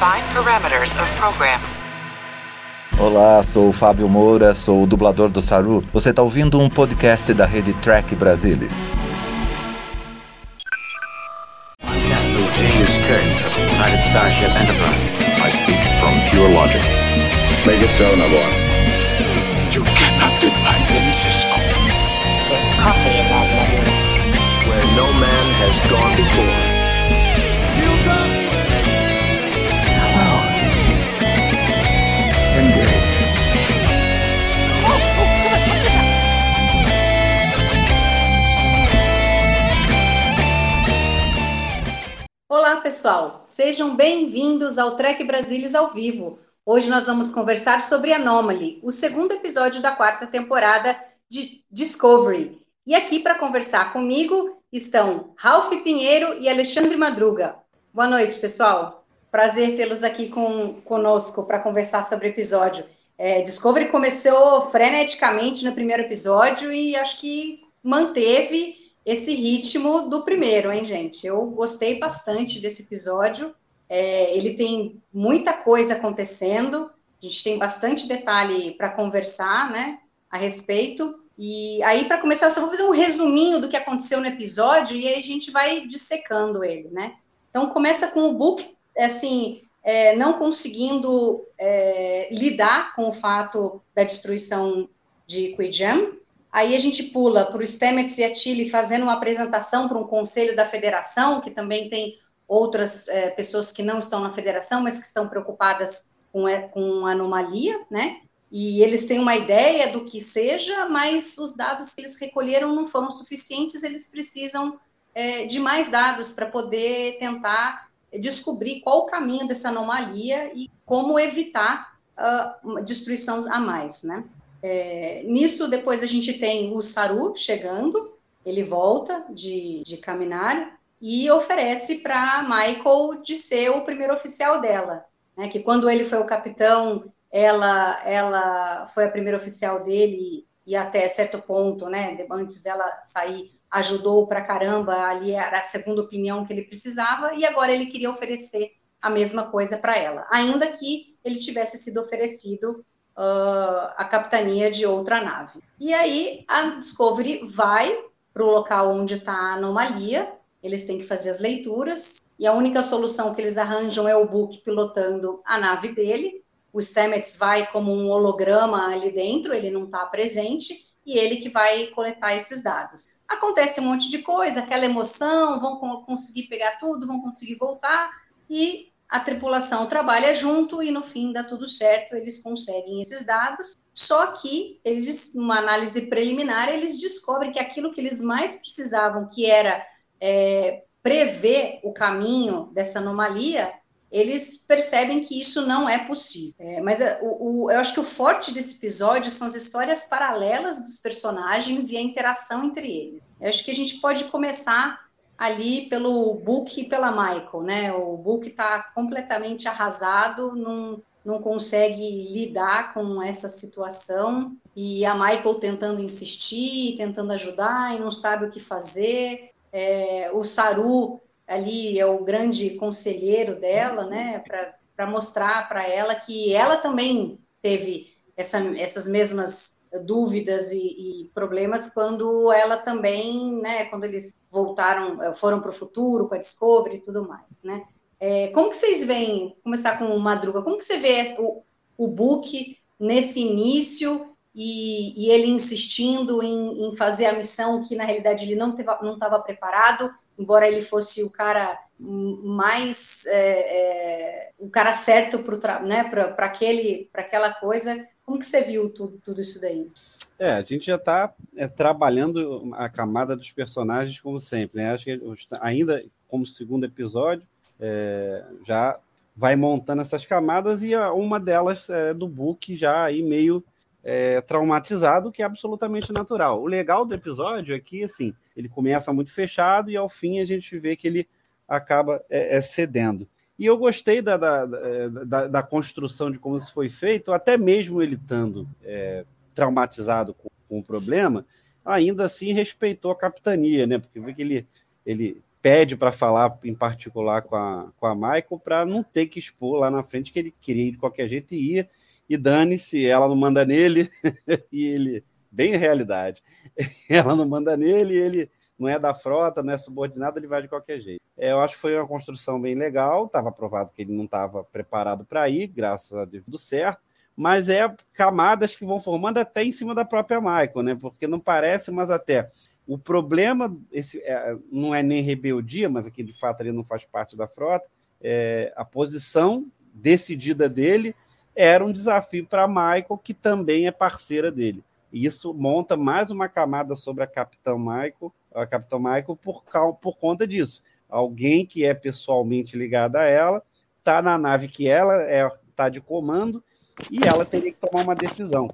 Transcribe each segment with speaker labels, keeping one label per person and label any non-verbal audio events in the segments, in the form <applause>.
Speaker 1: Define parameters of program.
Speaker 2: Olá, sou o Fábio Moura, sou o dublador do Saru. Você está ouvindo um podcast da rede Track Brasilis.
Speaker 3: Starship Enterprise. I speak from pure logic. Make it so, Navarre.
Speaker 4: You cannot deny me, Cisco.
Speaker 5: There's coffee in that nebula.
Speaker 3: Where no man has gone before.
Speaker 6: Olá, pessoal! Sejam bem-vindos ao Trek Brasilis ao vivo. Hoje nós vamos conversar sobre Anomaly, o segundo episódio da quarta temporada de Discovery. E aqui para conversar comigo estão Ralph Pinheiro e Alexandre Madruga. Boa noite, pessoal. Prazer tê-los aqui com, conosco para conversar sobre o episódio. É, Discovery começou freneticamente no primeiro episódio e acho que manteve esse ritmo do primeiro, hein, gente? Eu gostei bastante desse episódio. É, ele tem muita coisa acontecendo, a gente tem bastante detalhe para conversar, né, a respeito. E aí, para começar, eu só vou fazer um resuminho do que aconteceu no episódio e aí a gente vai dissecando ele, né? Então, começa com o Book, assim, é, não conseguindo é, lidar com o fato da destruição de Quijam, Aí a gente pula para o Stamets e a Chile fazendo uma apresentação para um conselho da federação, que também tem outras é, pessoas que não estão na federação, mas que estão preocupadas com, é, com anomalia, né? E eles têm uma ideia do que seja, mas os dados que eles recolheram não foram suficientes, eles precisam é, de mais dados para poder tentar descobrir qual o caminho dessa anomalia e como evitar uh, destruição a mais, né? É, nisso, depois a gente tem o Saru chegando, ele volta de, de caminhar e oferece para Michael de ser o primeiro oficial dela. Né? Que quando ele foi o capitão, ela, ela foi a primeira oficial dele e até certo ponto, né, antes dela sair, ajudou para caramba, ali era a segunda opinião que ele precisava, e agora ele queria oferecer a mesma coisa para ela, ainda que ele tivesse sido oferecido uh, a capitania de outra nave. E aí a Discovery vai para o local onde está a anomalia, eles têm que fazer as leituras, e a única solução que eles arranjam é o Book pilotando a nave dele. O Stamets vai como um holograma ali dentro, ele não está presente, e ele que vai coletar esses dados. Acontece um monte de coisa, aquela emoção, vão conseguir pegar tudo, vão conseguir voltar, e a tripulação trabalha junto e no fim dá tudo certo, eles conseguem esses dados. Só que eles, numa análise preliminar, eles descobrem que aquilo que eles mais precisavam, que era é, prever o caminho dessa anomalia, eles percebem que isso não é possível. É, mas é, o, o, eu acho que o forte desse episódio são as histórias paralelas dos personagens e a interação entre eles. Eu acho que a gente pode começar ali pelo Book e pela Michael, né? O Book está completamente arrasado, não, não consegue lidar com essa situação e a Michael tentando insistir, tentando ajudar e não sabe o que fazer. É, o Saru ali é o grande conselheiro dela, né? Para mostrar para ela que ela também teve essa, essas mesmas dúvidas e, e, problemas quando ela também, né, quando eles voltaram, eh, foram para o futuro com a Discovery e tudo mais, né? É, como que vocês veem, começar com o Madruga, como que você vê o, o Book nesse início e, e ele insistindo em, em, fazer a missão que na realidade ele não estava preparado, embora ele fosse o cara mais é, é, o cara certo para né, aquele aquela coisa como que você viu tudo, tudo isso daí?
Speaker 7: É, a gente já está é, trabalhando a camada dos personagens como sempre, né? Acho que ainda como segundo episódio é, já vai montando essas camadas e uma delas é do Book já aí meio é, traumatizado, que é absolutamente natural. O legal do episódio é que assim ele começa muito fechado e ao fim a gente vê que ele acaba é, é cedendo. E eu gostei da, da, da, da, construção de como isso foi feito, até mesmo ele estando é, traumatizado com, com, o problema, ainda assim respeitou a capitania, né? Porque vê que ele, ele pede para falar em particular com a, com a Michael para não ter que expor lá na frente que ele queria ir de qualquer jeito e ia. E dane-se, ela não manda nele, <laughs> e ele, bem realidade, <laughs> ela não manda nele, ele não é da frota, não é subordinado, ele vai de qualquer jeito. É, eu acho que foi uma construção bem legal, estava provado que ele não estava preparado para ir, graças a Deus, tudo certo mas é camadas que vão formando até em cima da própria Michael, né? Porque não parece, mas até o problema esse, é, não é nem rebeldia, mas aqui de fato ele não faz parte da frota. É, a posição decidida dele era um desafio para Michael, que também é parceira dele. E isso monta mais uma camada sobre a Capitão Michael, a Capitão Michael por, por conta disso. Alguém que é pessoalmente ligado a ela, está na nave que ela está é, tá de comando e ela teria que tomar uma decisão.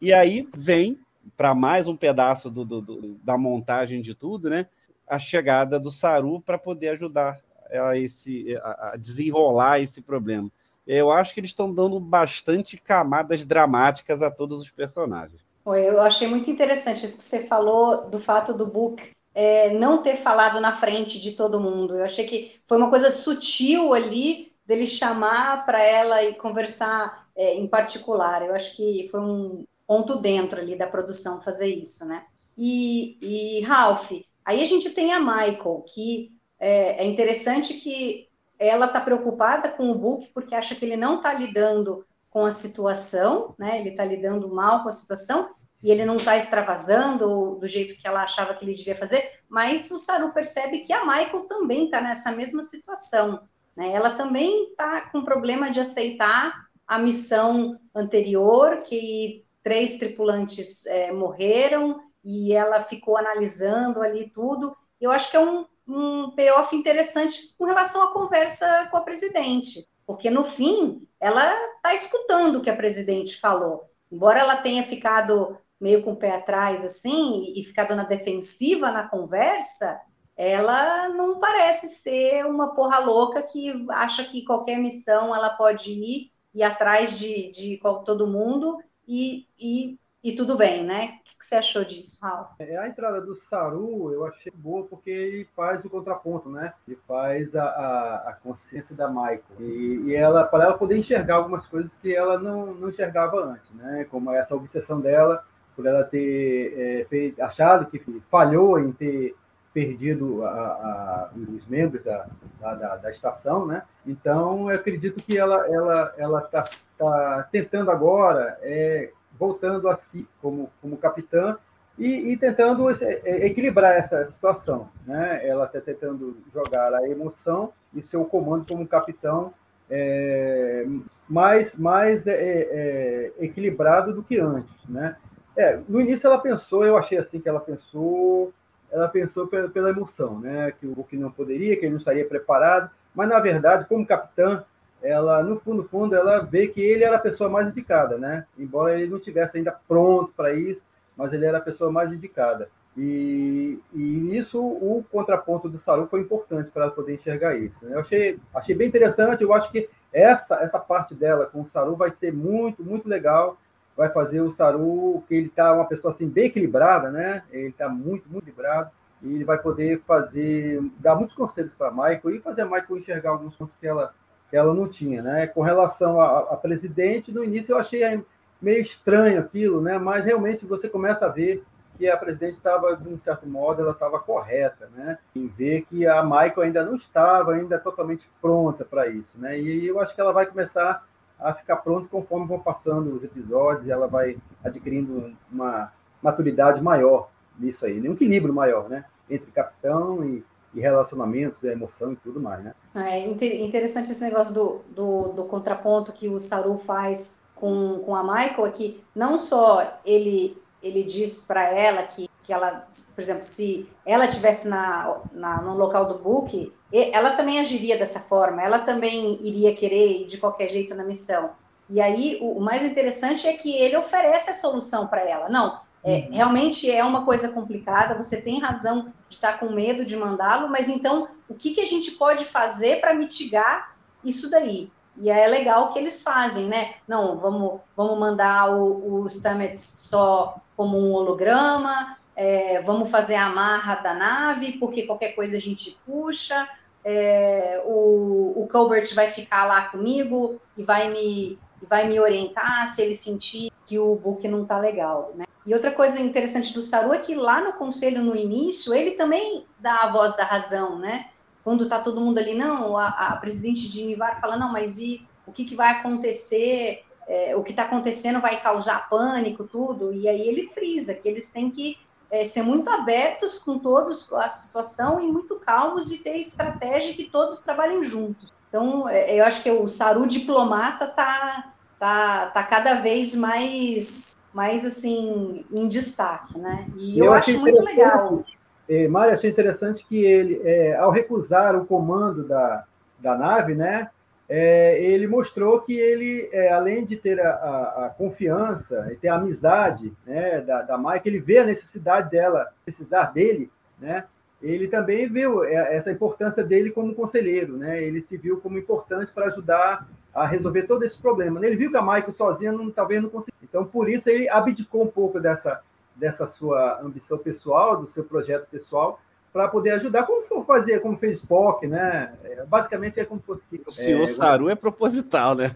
Speaker 7: E aí vem, para mais um pedaço do, do, do, da montagem de tudo, né, a chegada do Saru para poder ajudar a, esse, a, desenrolar esse problema. Eu acho que eles estão dando bastante camadas dramáticas a todos os personagens.
Speaker 6: Eu achei muito interessante isso que você falou do fato do Book é, não ter falado na frente de todo mundo. Eu achei que foi uma coisa sutil ali dele chamar para ela e conversar é, em particular. Eu acho que foi um ponto dentro ali da produção fazer isso, né? E, e Ralph, aí a gente tem a Michael, que é, é interessante que ela está preocupada com o Book porque acha que ele não está lidando com a situação, né? Ele está lidando mal com a situação e ele não está extravasando do jeito que ela achava que ele devia fazer, mas o Saru percebe que a Michael também está nessa mesma situação. Né? Ela também está com problema de aceitar a missão anterior, que três tripulantes é, morreram e ela ficou analisando ali tudo. Eu acho que é um, um payoff interessante com relação à conversa com a presidente, porque no fim ela está escutando o que a presidente falou. Embora ela tenha ficado meio com o pé atrás assim e, e ficado na defensiva na conversa, ela não parece ser uma porra louca que acha que qualquer missão ela pode ir, ir atrás de, de todo mundo e, e, e tudo bem, né? O que você achou disso, Raul?
Speaker 8: É, a entrada do Saru eu achei boa porque ele faz o contraponto, né? Ele faz a, a, a consciência da Michael. E, e ela, para ela poder enxergar algumas coisas que ela não, não enxergava antes, né? Como essa obsessão dela por ela ter é, feito, achado que falhou em ter perdido a, a, os membros da, da, da, estação, né? Então, eu acredito que ela ela ela está tá tentando agora, é, voltando a si como, como capitã e, e tentando é, equilibrar essa situação, né? Ela está tentando jogar a emoção e seu comando como capitão é, mais mais é, é, equilibrado do que antes, né? É, no início ela pensou, eu achei assim que ela pensou ela pensou pela, pela emoção, né? Que o que não poderia, que ele não estaria preparado, mas na verdade, como capitã, ela no fundo, fundo, ela vê que ele era a pessoa mais indicada, né? Embora ele não tivesse ainda pronto para isso, mas ele era a pessoa mais indicada. E, e isso, o contraponto do Saru foi importante para ela poder enxergar isso. Né? Eu achei, achei bem interessante. Eu acho que essa essa parte dela com o Saru vai ser muito, muito legal vai fazer o Saru, que ele está uma pessoa assim bem equilibrada, né? Ele está muito, muito equilibrado e ele vai poder fazer, dar muitos conselhos para Michael e fazer a Michael enxergar alguns pontos que ela, que ela não tinha, né? Com relação a presidente, no início eu achei meio estranho aquilo, né? Mas realmente você começa a ver que a presidente estava, de um certo modo, ela estava correta, né? Em ver que a Michael ainda não estava ainda totalmente pronta para isso, né? E eu acho que ela vai começar a ficar pronto conforme vão passando os episódios, ela vai adquirindo uma maturidade maior nisso aí, né? um equilíbrio maior, né? Entre capitão e, e relacionamentos, emoção e tudo mais, né?
Speaker 6: É interessante esse negócio do, do, do contraponto que o Saru faz com, com a Michael, é que não só ele, ele diz para ela que, que ela, por exemplo, se ela tivesse na, na, no local do book, ela também agiria dessa forma, ela também iria querer ir de qualquer jeito na missão. E aí, o, o mais interessante é que ele oferece a solução para ela. Não, é, uhum. realmente é uma coisa complicada, você tem razão de estar com medo de mandá-lo, mas então, o que, que a gente pode fazer para mitigar isso daí? E é legal que eles fazem, né? Não, vamos, vamos mandar o, o Stamets só como um holograma, é, vamos fazer a amarra da nave, porque qualquer coisa a gente puxa, é, o, o Colbert vai ficar lá comigo e vai me, vai me orientar se ele sentir que o book não está legal, né? E outra coisa interessante do Saru é que lá no conselho, no início, ele também dá a voz da razão, né? Quando está todo mundo ali, não, a, a presidente de Nivar fala, não, mas e o que, que vai acontecer? É, o que está acontecendo vai causar pânico, tudo. E aí ele frisa que eles têm que é, ser muito abertos com todos a situação e muito calmos e ter estratégia que todos trabalhem juntos. Então, é, eu acho que o Saru diplomata está tá, tá cada vez mais, mais assim, em destaque, né? E eu, eu acho muito legal.
Speaker 8: É, Mário, achei interessante que ele, é, ao recusar o comando da, da nave, né, é, ele mostrou que ele, é, além de ter a, a, a, confiança e ter a amizade né, da, da ele vê a necessidade dela, precisar dele, né? Ele também viu é, essa importância dele como conselheiro, né? Ele se viu como importante para ajudar a resolver todo esse problema. Ele viu que a Michael sozinha não, talvez não conseguisse. Então, por isso, ele abdicou um pouco dessa, dessa sua ambição pessoal, do seu projeto pessoal, para poder ajudar, como for fazer, como fez Spock, né? É, basicamente é como fosse.
Speaker 7: O senhor é, Saru é proposital, né?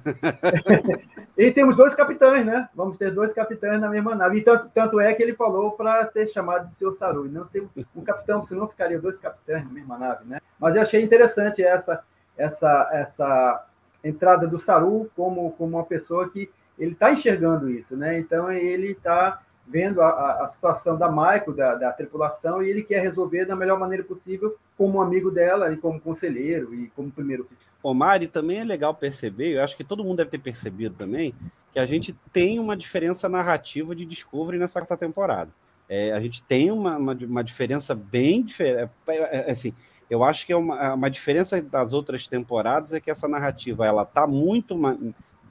Speaker 7: <laughs>
Speaker 8: e temos dois capitães, né? Vamos ter dois capitães na mesma nave. E tanto, tanto é que ele falou para ser chamado de senhor Saru, e não ser um capitão, senão ficaria dois capitães na mesma nave, né? Mas eu achei interessante essa, essa, essa entrada do Saru como, como uma pessoa que ele está enxergando isso, né? Então ele está vendo a, a, situação da Michael, da, da, tripulação, e ele quer resolver da melhor maneira possível como amigo dela e como conselheiro e como primeiro oficial.
Speaker 7: Ô Mari, também é legal perceber, eu acho que todo mundo deve ter percebido também, que a gente tem uma diferença narrativa de Discovery nessa quarta temporada. É, a gente tem uma, uma, uma diferença bem diferente. É, é, é, assim, eu acho que é uma, uma diferença das outras temporadas é que essa narrativa ela está muito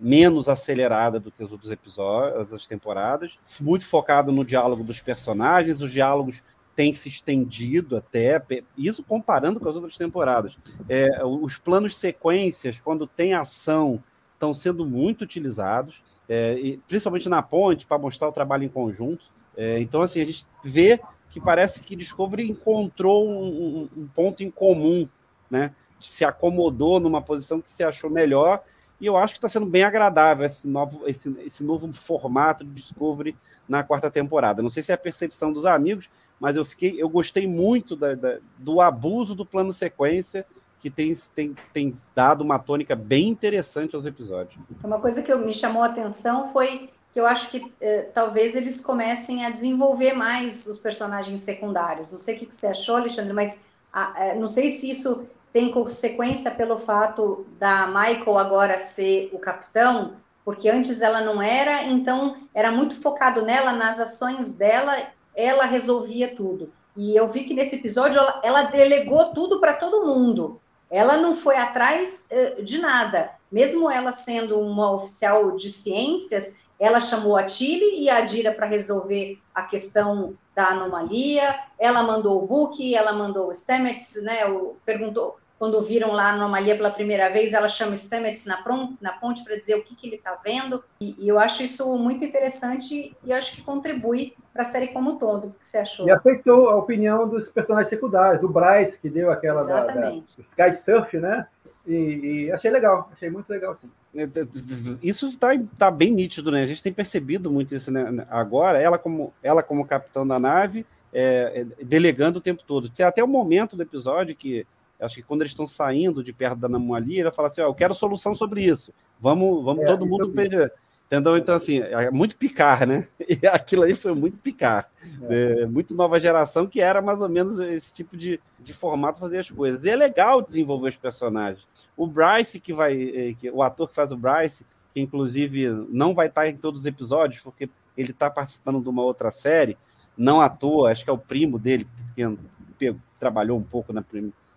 Speaker 7: menos acelerada do que os outros episódios, as temporadas, muito focado no diálogo dos personagens, os diálogos têm se estendido até, isso comparando com as outras temporadas. É, os planos sequências, quando tem ação, estão sendo muito utilizados, é, principalmente na ponte, para mostrar o trabalho em conjunto. É, então, assim, a gente vê que parece que Discovery encontrou um, um ponto em comum, né? Se acomodou numa posição que se achou melhor e eu acho que está sendo bem agradável esse novo, esse, esse novo formato de Discovery na quarta temporada. Não sei se é a percepção dos amigos, mas eu fiquei, eu gostei muito da, da, do abuso do plano sequência que tem, tem, tem dado uma tônica bem interessante aos episódios.
Speaker 6: Uma coisa que me chamou a atenção foi que eu acho que eh, talvez eles comecem a desenvolver mais os personagens secundários. Não sei o que você achou, Alexandre, mas a, a, não sei se isso tem consequência pelo fato da Michael agora ser o capitão, porque antes ela não era, então era muito focado nela, nas ações dela, ela resolvia tudo. E eu vi que nesse episódio ela, ela delegou tudo para todo mundo. Ela não foi atrás uh, de nada. Mesmo ela sendo uma oficial de ciências, ela chamou a Tilly e a Adira para resolver a questão da anomalia. Ela mandou o book, ela mandou o Stamets, né? O, perguntou, quando viram lá a anomalia pela primeira vez, ela chama Stamets na, na ponte para dizer o que, que ele está vendo. E, e, eu acho isso muito interessante e acho que contribui para a série como um todo. O que você achou?
Speaker 8: E aceitou a opinião dos personagens secundários, do Bryce, que deu aquela da, da Sky Surf, né? E, e, achei legal, achei muito legal, sim. É,
Speaker 7: isso está tá bem nítido, né? A gente tem percebido muito isso né? agora. Ela como, ela como capitão da nave, é, é, delegando o tempo todo. Tem até o momento do episódio que acho que quando eles estão saindo de perto da anomalia, ela fala assim: ó, eu quero solução sobre isso. Vamos, vamos é, todo mundo pedir. Entendeu? Então, assim, é muito picar, né? <laughs> E aquilo aí foi muito picar. É. É, muito nova geração, que era mais ou menos esse tipo de, de formato fazer as coisas. E é legal desenvolver os personagens. O Bryce, que vai. Eh, que, o ator que faz o Bryce, que inclusive não vai estar em todos os episódios, porque ele está participando de uma outra série, não à toa, acho que é o primo dele, que trabalhou um pouco na,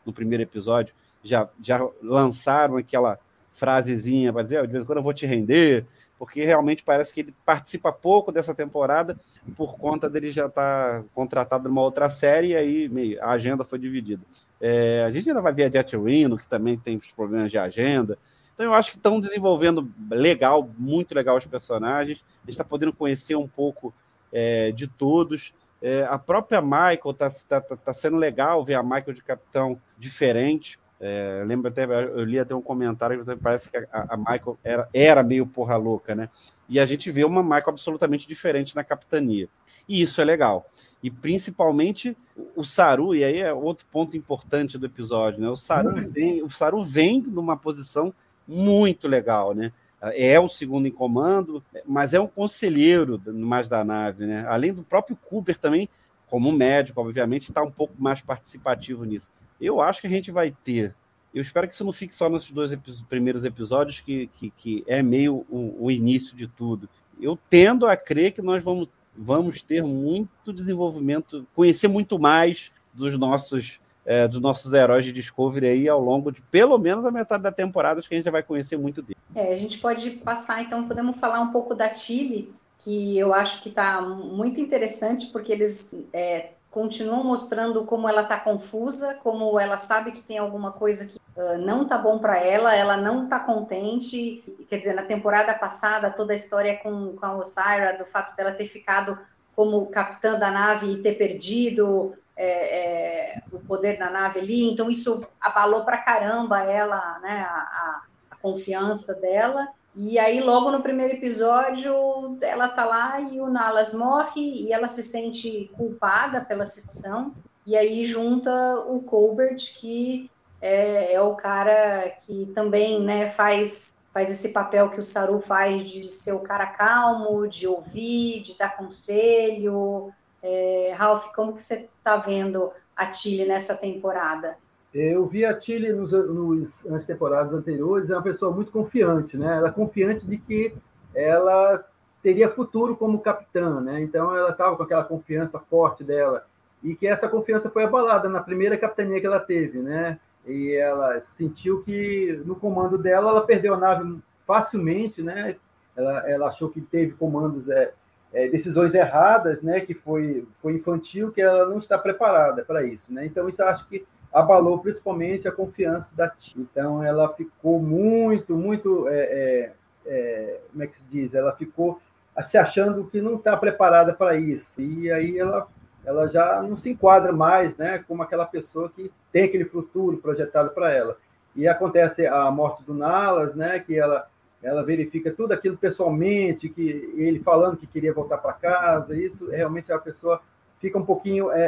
Speaker 7: no primeiro episódio, já, já lançaram aquela frasezinha para dizer, oh, de vez em quando eu vou te render, porque realmente parece que ele participa pouco dessa temporada por conta dele já estar tá contratado numa outra série e aí a agenda foi dividida. É, a gente ainda vai ver a Jet Reno, que também tem os problemas de agenda. Então eu acho que estão desenvolvendo legal, muito legal os personagens. A gente está podendo conhecer um pouco é, de todos. É, a própria Michael está tá, tá, tá sendo legal ver a Michael de capitão diferente. É, eu lembro até, eu li até um comentário que parece que a, a Michael era, era meio porra louca, né? E a gente vê uma Michael absolutamente diferente na capitania. E isso é legal. E principalmente o Saru, e aí é outro ponto importante do episódio, né? O Saru uhum. vem, o Saru vem numa posição muito legal, né? É o segundo em comando, mas é um conselheiro mais da nave, né? Além do próprio Cooper também, como médico, obviamente, está um pouco mais participativo nisso. Eu acho que a gente vai ter. Eu espero que isso não fique só nesses dois primeiros episódios, que, que, que é meio o, o, início de tudo. Eu tendo a crer que nós vamos, vamos ter muito desenvolvimento, conhecer muito mais dos nossos, é, dos nossos heróis de Discovery aí ao longo de pelo menos a metade da temporada, acho que a gente já vai conhecer muito dele.
Speaker 6: É, a gente pode passar, então, podemos falar um pouco da Chile, que eu acho que está muito interessante, porque eles é, continuam mostrando como ela está confusa, como ela sabe que tem alguma coisa que uh, não está bom para ela, ela não está contente. Quer dizer, na temporada passada, toda a história com, com a Osira, do fato dela ter ficado como capitã da nave e ter perdido é, é, o poder da nave ali, então isso abalou para caramba ela, né, a, a, confiança dela. E aí, logo no primeiro episódio, ela tá lá e o Nalas morre e ela se sente culpada pela situação. E aí junta o Colbert, que é, é o cara que também né, faz, faz esse papel que o Saru faz de ser o cara calmo, de ouvir, de dar conselho. É, Ralph, como que você está vendo a Tilly nessa temporada?
Speaker 8: Eu vi a Tilly nos, nos, nas temporadas anteriores, é uma pessoa muito confiante, né? Ela é confiante de que ela teria futuro como capitã, né? Então ela estava com aquela confiança forte dela e que essa confiança foi abalada na primeira capitania que ela teve, né? E ela sentiu que no comando dela ela perdeu a nave facilmente, né? Ela, ela achou que teve comandos é, é, decisões erradas, né? Que foi foi infantil, que ela não está preparada para isso, né? Então isso acho que abalou principalmente a confiança da tia. Então, ela ficou muito, muito, é, é, é, como é que se diz? Ela ficou se achando que não está preparada para isso. E aí ela, ela já não se enquadra mais né, como aquela pessoa que tem aquele futuro projetado para ela. E acontece a morte do Nalas, né, que ela, ela verifica tudo aquilo pessoalmente, que ele falando que queria voltar para casa, isso realmente a pessoa fica um pouquinho é,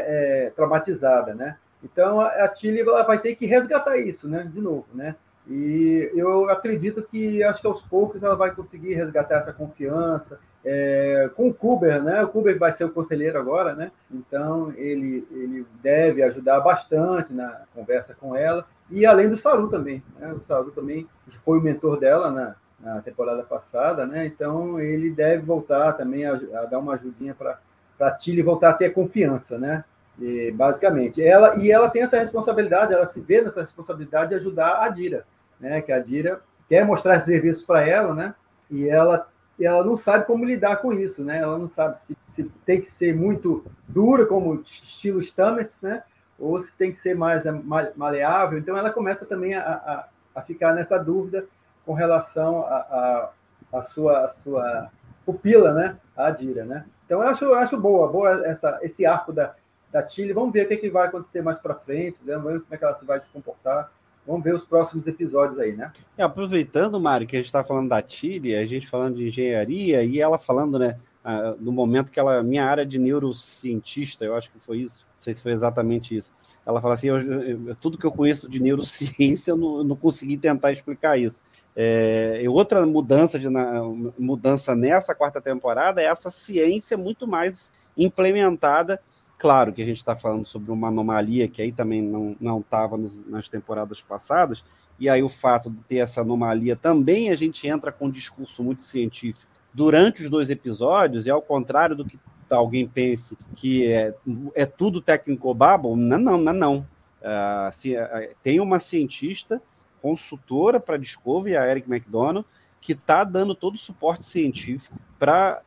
Speaker 8: é, traumatizada, né? Então a Tilly vai ter que resgatar isso, né? De novo, né? E eu acredito que acho que aos poucos ela vai conseguir resgatar essa confiança é, com o Kuber, né? O Kuber vai ser o conselheiro agora, né? Então ele ele deve ajudar bastante na conversa com ela e além do Saru também, né? O Saru também foi o mentor dela na, na temporada passada, né? Então ele deve voltar também a, a dar uma ajudinha para para Tilly voltar a ter confiança, né? E, basicamente. Ela, e ela tem essa responsabilidade, ela se vê nessa responsabilidade de ajudar a Dira, né? Que a Dira quer mostrar serviço para ela, né? E ela, ela não sabe como lidar com isso, né? Ela não sabe se, se tem que ser muito dura, como estilo Stamets, né? Ou se tem que ser mais maleável. Então ela começa também a, a, a ficar nessa dúvida com relação a, a, a sua, a sua pupila, né? A Dira, né? Então eu acho, eu acho boa, boa essa, esse arco da, da Chile. Vamos ver o que, que vai acontecer mais para frente, né? vamos ver como é que ela vai se comportar. Vamos ver os próximos episódios aí, né?
Speaker 7: É, aproveitando, Mário, que a gente está falando da Chile, a gente falando de engenharia e ela falando, né, no momento que ela, minha área de neurocientista, eu acho que foi isso, não sei se foi exatamente isso. Ela fala assim: eu, eu, tudo que eu conheço de neurociência, eu não, eu não consegui tentar explicar isso. É, e outra mudança, de, mudança nessa quarta temporada é essa ciência muito mais implementada Claro que a gente está falando sobre uma anomalia que aí também não estava nas temporadas passadas, e aí o fato de ter essa anomalia também a gente entra com um discurso muito científico durante os dois episódios, e ao contrário do que alguém pense que é, é tudo técnico bubble, não, não, não, não. Uh, se, uh, tem uma cientista consultora para Discovery, a Eric McDonald, que está dando todo o suporte científico para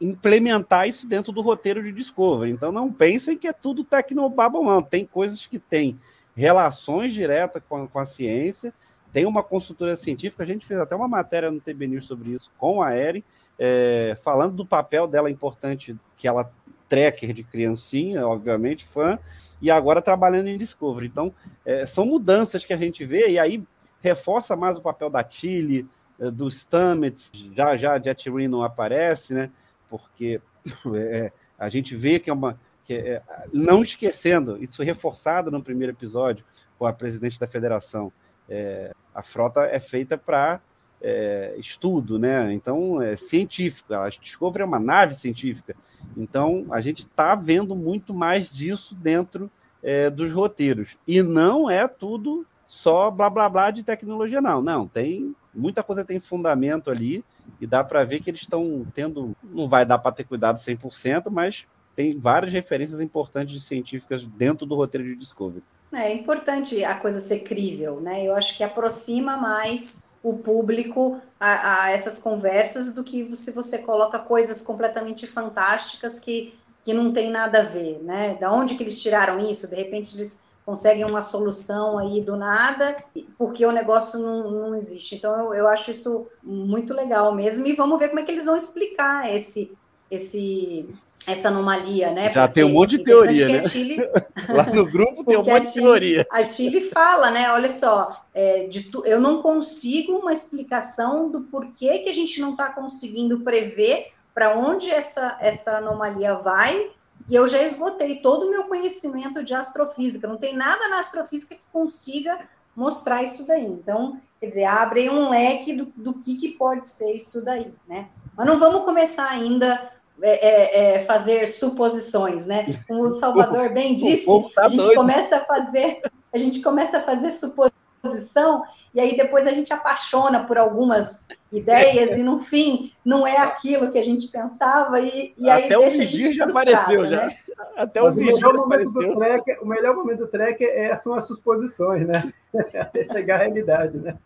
Speaker 7: implementar isso dentro do roteiro de Discovery. Então não pensem que é tudo tecnobabble, não. Tem coisas que têm relações diretas com, com, a ciência, tem uma consultoria científica, a gente fez até uma matéria no TB News sobre isso com a Erin, é, falando do papel dela importante que ela tracker de criancinha, obviamente, fã, e agora trabalhando em Discovery. Então, é, são mudanças que a gente vê, e aí reforça mais o papel da Tilly, é, do Stamets, já já Jet Reno aparece, né? Porque <laughs> é, a gente vê que é uma. Que é, não esquecendo, isso reforçado no primeiro episódio, com a presidente da federação. É, a frota é feita para é, estudo, né? Então, é científica. A Discovery é uma nave científica. Então, a gente está vendo muito mais disso dentro é, dos roteiros. E não é tudo só blá blá blá de tecnologia, não. Não, tem muita coisa tem fundamento ali e dá para ver que eles estão tendo. Não vai dar para ter cuidado 100%, mas tem várias referências importantes de científicas dentro do roteiro de Discovery.
Speaker 6: É importante a coisa ser crível, né? Eu acho que aproxima mais o público a, a, essas conversas do que se você coloca coisas completamente fantásticas que, que não tem nada a ver, né? Da onde que eles tiraram isso? De repente eles conseguem uma solução aí do nada, porque o negócio não, não existe. Então eu, eu acho isso muito legal mesmo e vamos ver como é que eles vão explicar esse esse essa anomalia, né?
Speaker 7: Já Porque tem um monte de teoria, né? Chile... <laughs> Lá no grupo tem um monte de teoria.
Speaker 6: A Chile fala, né? Olha só, é, tu... eu não consigo uma explicação do porquê que a gente não está conseguindo prever para onde essa, essa anomalia vai, e eu já esgotei todo o meu conhecimento de astrofísica. Não tem nada na astrofísica que consiga mostrar isso daí. Então, quer dizer, abre um leque do, do que, que pode ser isso daí, né? Mas não vamos começar ainda é, é, é, fazer suposições, né? Como o Salvador <laughs> bem disse, tá a gente doido. começa a fazer, a gente começa a fazer suposição e aí depois a gente apaixona por algumas ideias e no fim não é aquilo que a gente pensava e, e aí
Speaker 7: até o vigir já apareceu né? já até o vigir apareceu
Speaker 8: track, o melhor momento do track é, são as suposições né até <laughs> chegar à realidade né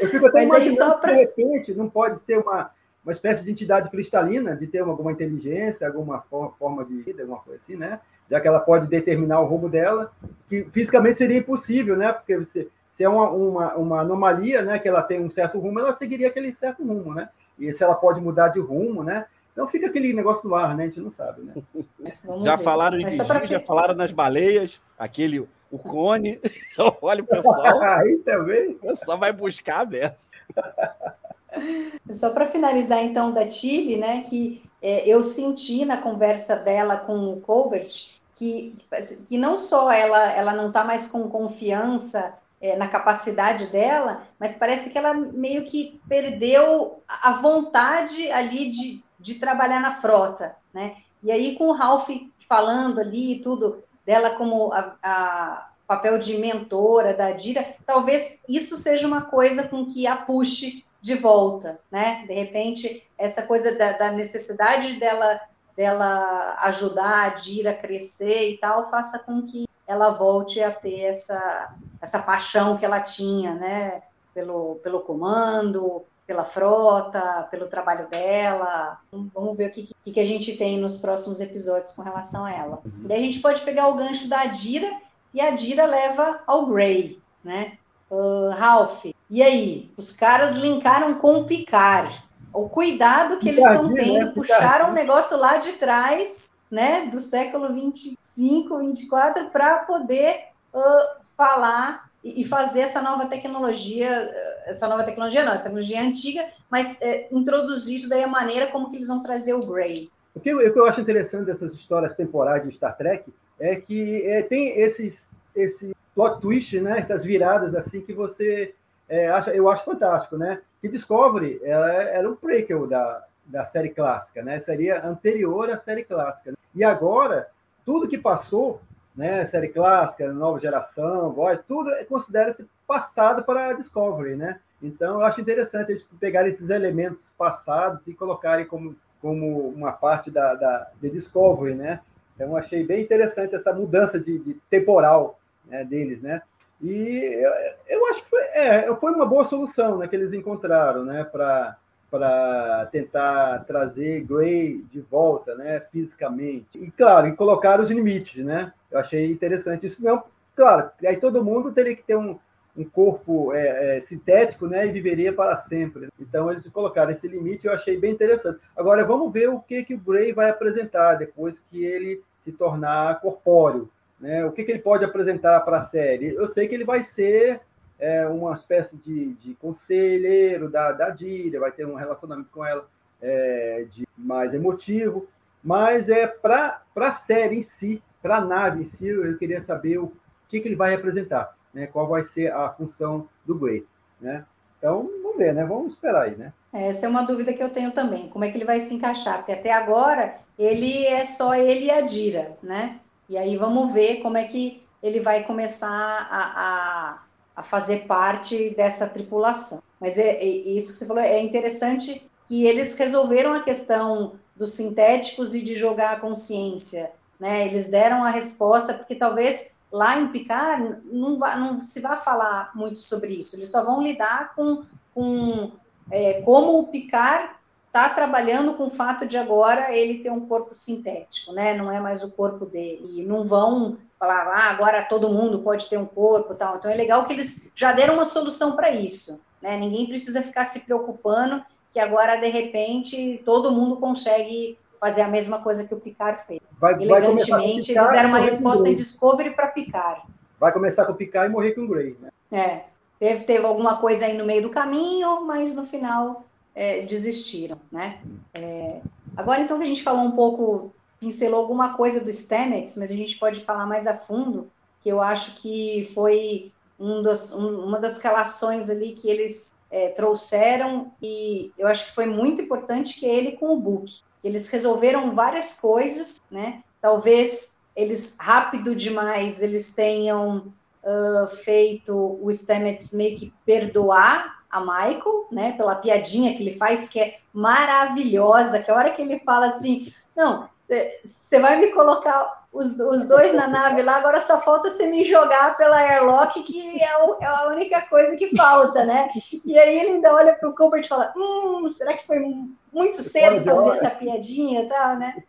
Speaker 8: eu fico até Mas imaginando pra... de repente não pode ser uma uma espécie de entidade cristalina, de ter alguma inteligência, alguma forma de vida, alguma coisa assim, né? Já que ela pode determinar o rumo dela, que fisicamente seria impossível, né? Porque você, se é uma, uma, uma anomalia, né? Que ela tem um certo rumo, ela seguiria aquele certo rumo, né? E se ela pode mudar de rumo, né? Então fica aquele negócio no ar, né? A gente não sabe, né?
Speaker 7: já falaram em vigir, já falaram nas baleias, aquele, o cone. <laughs> Olha o pessoal. <laughs>
Speaker 8: Aí também.
Speaker 7: O pessoal vai buscar dessa. <laughs>
Speaker 6: Só para finalizar, então, da Tilly, né, que é, eu senti na conversa dela com o Colbert que, que não só ela, ela não está mais com confiança é, na capacidade dela, mas parece que ela meio que perdeu a vontade ali de, de trabalhar na frota, né? E aí com o Ralph falando ali tudo dela como a, a papel de mentora da Dira, talvez isso seja uma coisa com que a puxe de volta, né? De repente, essa coisa da, da necessidade dela, dela ajudar a Dira a crescer e tal, faça com que ela volte a ter essa, essa paixão que ela tinha, né? Pelo, pelo comando, pela frota, pelo trabalho dela. Vamos ver o que, que, a gente tem nos próximos episódios com relação a ela. Uhum. Daí a gente pode pegar o gancho da Dira e a Dira leva ao Grey, né? Uh, Ralph, e aí? Os caras linkaram com o Picard. O cuidado que eles estão né? tendo, né? puxaram um negócio lá de trás, né, do século 25, 24, para poder uh, falar e, fazer essa nova tecnologia, essa nova tecnologia não, essa tecnologia antiga, mas é, introduzir isso daí a maneira como que eles vão trazer o Grey.
Speaker 8: O que, o que eu acho interessante dessas histórias temporais de Star Trek é que é, tem esses, esse plot twist, né, essas viradas assim que você é, eu acho fantástico, né? Que Discovery ela era um prequel da, da série clássica, né? Seria anterior à série clássica. E agora, tudo que passou, né? Série clássica, nova geração, voz, tudo considera-se passado para a Discovery, né? Então, eu acho interessante eles pegarem esses elementos passados e colocarem como, como uma parte da, da de Discovery, né? Então, achei bem interessante essa mudança de, de temporal né, deles, né? E eu, eu acho que foi, é, foi uma boa solução né, que eles encontraram né, para tentar trazer Gray de volta né, fisicamente. E, claro, e colocar os limites. Né? Eu achei interessante isso. Não, claro, aí todo mundo teria que ter um, um corpo é, é, sintético, né, e viveria para sempre. Então eles colocaram esse limite, eu achei bem interessante. Agora vamos ver o que que o Bray vai apresentar depois que ele se tornar corpóreo, né? O que que ele pode apresentar para a série? Eu sei que ele vai ser é, uma espécie de, de conselheiro da, da vai ter um relacionamento com ela é, de mais emotivo, mas é para a série em si, para a nave em si, eu queria saber o que, que ele vai representar né, qual vai ser a função do Gray, né? Então, vamos ver, né? Vamos esperar aí, né?
Speaker 6: Essa é uma dúvida que eu tenho também. Como é que ele vai se encaixar? Porque até agora ele é só ele e a Dira, né? E aí vamos ver como é que ele vai começar a, a, a fazer parte dessa tripulação. Mas é, é, isso que você falou é interessante que eles resolveram a questão dos sintéticos e de jogar a consciência, né? Eles deram a resposta porque talvez lá em Picard não, não se vai falar muito sobre isso, eles só vão lidar com, com é, como o Picard está trabalhando com o fato de agora ele ter um corpo sintético, né? Não é mais o corpo dele. E não vão falar, ah, agora todo mundo pode ter um corpo tal. Então é legal que eles já deram uma solução para isso. Né? Ninguém precisa ficar se preocupando que agora, de repente, todo mundo consegue fazer a mesma coisa que o Picard fez. Vai, Elegantemente, vai eles deram uma resposta em Discovery para Picard.
Speaker 8: Vai começar com o Picard e morrer com o Grey, né?
Speaker 6: É. Teve, teve alguma coisa aí no meio do caminho, mas no final é, desistiram, né? É, agora, então, que a gente falou um pouco, pincelou alguma coisa do Stamets, mas a gente pode falar mais a fundo, que eu acho que foi um dos, um, uma das relações ali que eles é, trouxeram, e eu acho que foi muito importante que ele com o Book. Eles resolveram várias coisas, né? Talvez eles, rápido demais, eles tenham uh, feito o Stamets meio que perdoar a Michael, né? Pela piadinha que ele faz, que é maravilhosa, que a hora que ele fala assim, não, é, você vai me colocar os, os dois na nave lá, agora só falta você me jogar pela airlock, que é, o, é a única coisa que falta, né? E aí ele ainda olha para o Colbert e fala: Hum, será que foi muito cedo fazer essa piadinha e tal, né?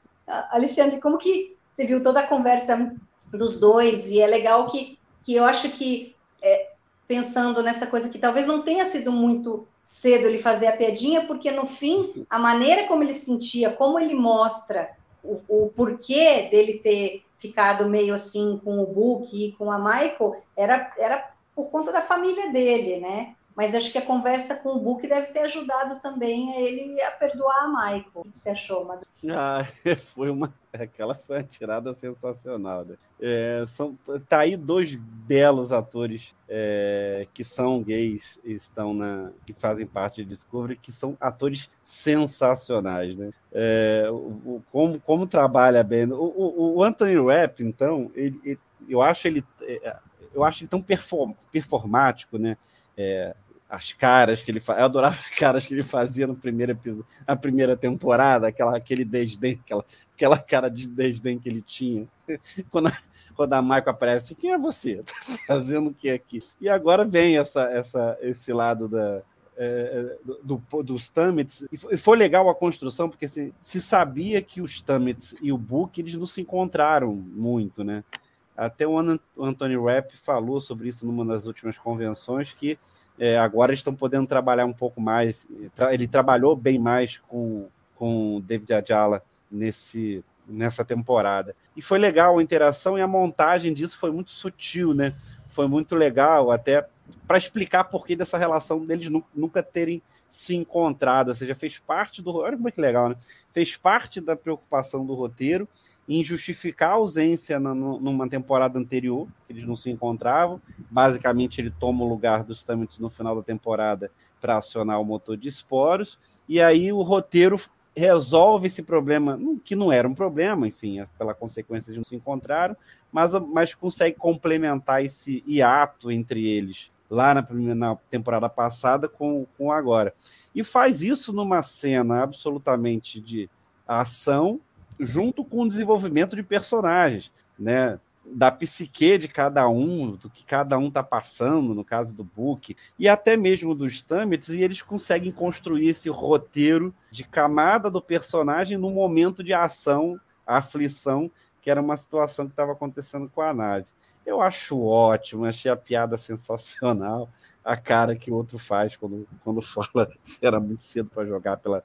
Speaker 6: Alexandre, como que você viu toda a conversa dos dois? E é legal que, que eu acho que, é, pensando nessa coisa que talvez não tenha sido muito cedo ele fazer a piadinha, porque no fim, a maneira como ele sentia, como ele mostra o, o porquê dele ter ficado meio assim com o Book e com a Michael era, era por conta da família dele, né? Mas acho que a conversa com o Book deve ter ajudado também a ele a perdoar a Michael. O que você achou, Madu?
Speaker 7: Ah, <laughs> foi uma. Aquela foi uma tirada sensacional. Né? É, são, tá aí dois belos atores é, que são gays estão na. que fazem parte de Discovery, que são atores sensacionais. Né? É, o, como, como trabalha bem. O, o, o Anthony Rapp, então, ele, ele, eu acho ele. É, eu acho ele tão perform, performático, né? É, as caras que ele fazia. Eu adorava as caras que ele fazia no primeiro episódio, na primeira temporada, aquela, aquele desdém, aquela, aquela cara de desdém que ele tinha. <laughs> Quando a, quando a Michael aparece, quem é você? <laughs> Tá fazendo o que aqui? E agora vem essa, essa, esse lado da, é, do, do, dos Stamets. E foi legal a construção, porque se, se sabia que os Stamets e o Book eles não se encontraram muito, né? Até o Anthony Rapp falou sobre isso numa das últimas convenções, que é, agora estão podendo trabalhar um pouco mais. Ele trabalhou bem mais com, com David Ajala nesse, nessa temporada. E foi legal a interação e a montagem disso foi muito sutil, né? Foi muito legal, até para explicar por que dessa relação deles nunca terem se encontrado. Ou seja, fez parte do. Olha como é que legal, né? Fez parte da preocupação do roteiro em justificar a ausência na, numa temporada anterior, que eles não se encontravam. Basicamente, ele toma o lugar dos Stamets no final da temporada para acionar o motor de esporos, e aí o roteiro resolve esse problema, que não era um problema, enfim, é pela consequência de não se encontraram, mas, mas consegue complementar esse hiato entre eles lá na, na temporada passada com, com agora. E faz isso numa cena absolutamente de ação junto com o desenvolvimento de personagens, né? Da psique de cada um, do que cada um está passando, no caso do Book, e até mesmo dos Stamets, e eles conseguem construir esse roteiro de camada do personagem no momento de ação, aflição, que era uma situação que estava acontecendo com a nave. Eu acho ótimo, achei a piada <laughs> sensacional. A cara que o outro faz quando, quando fala <laughs> que era muito cedo para jogar pela,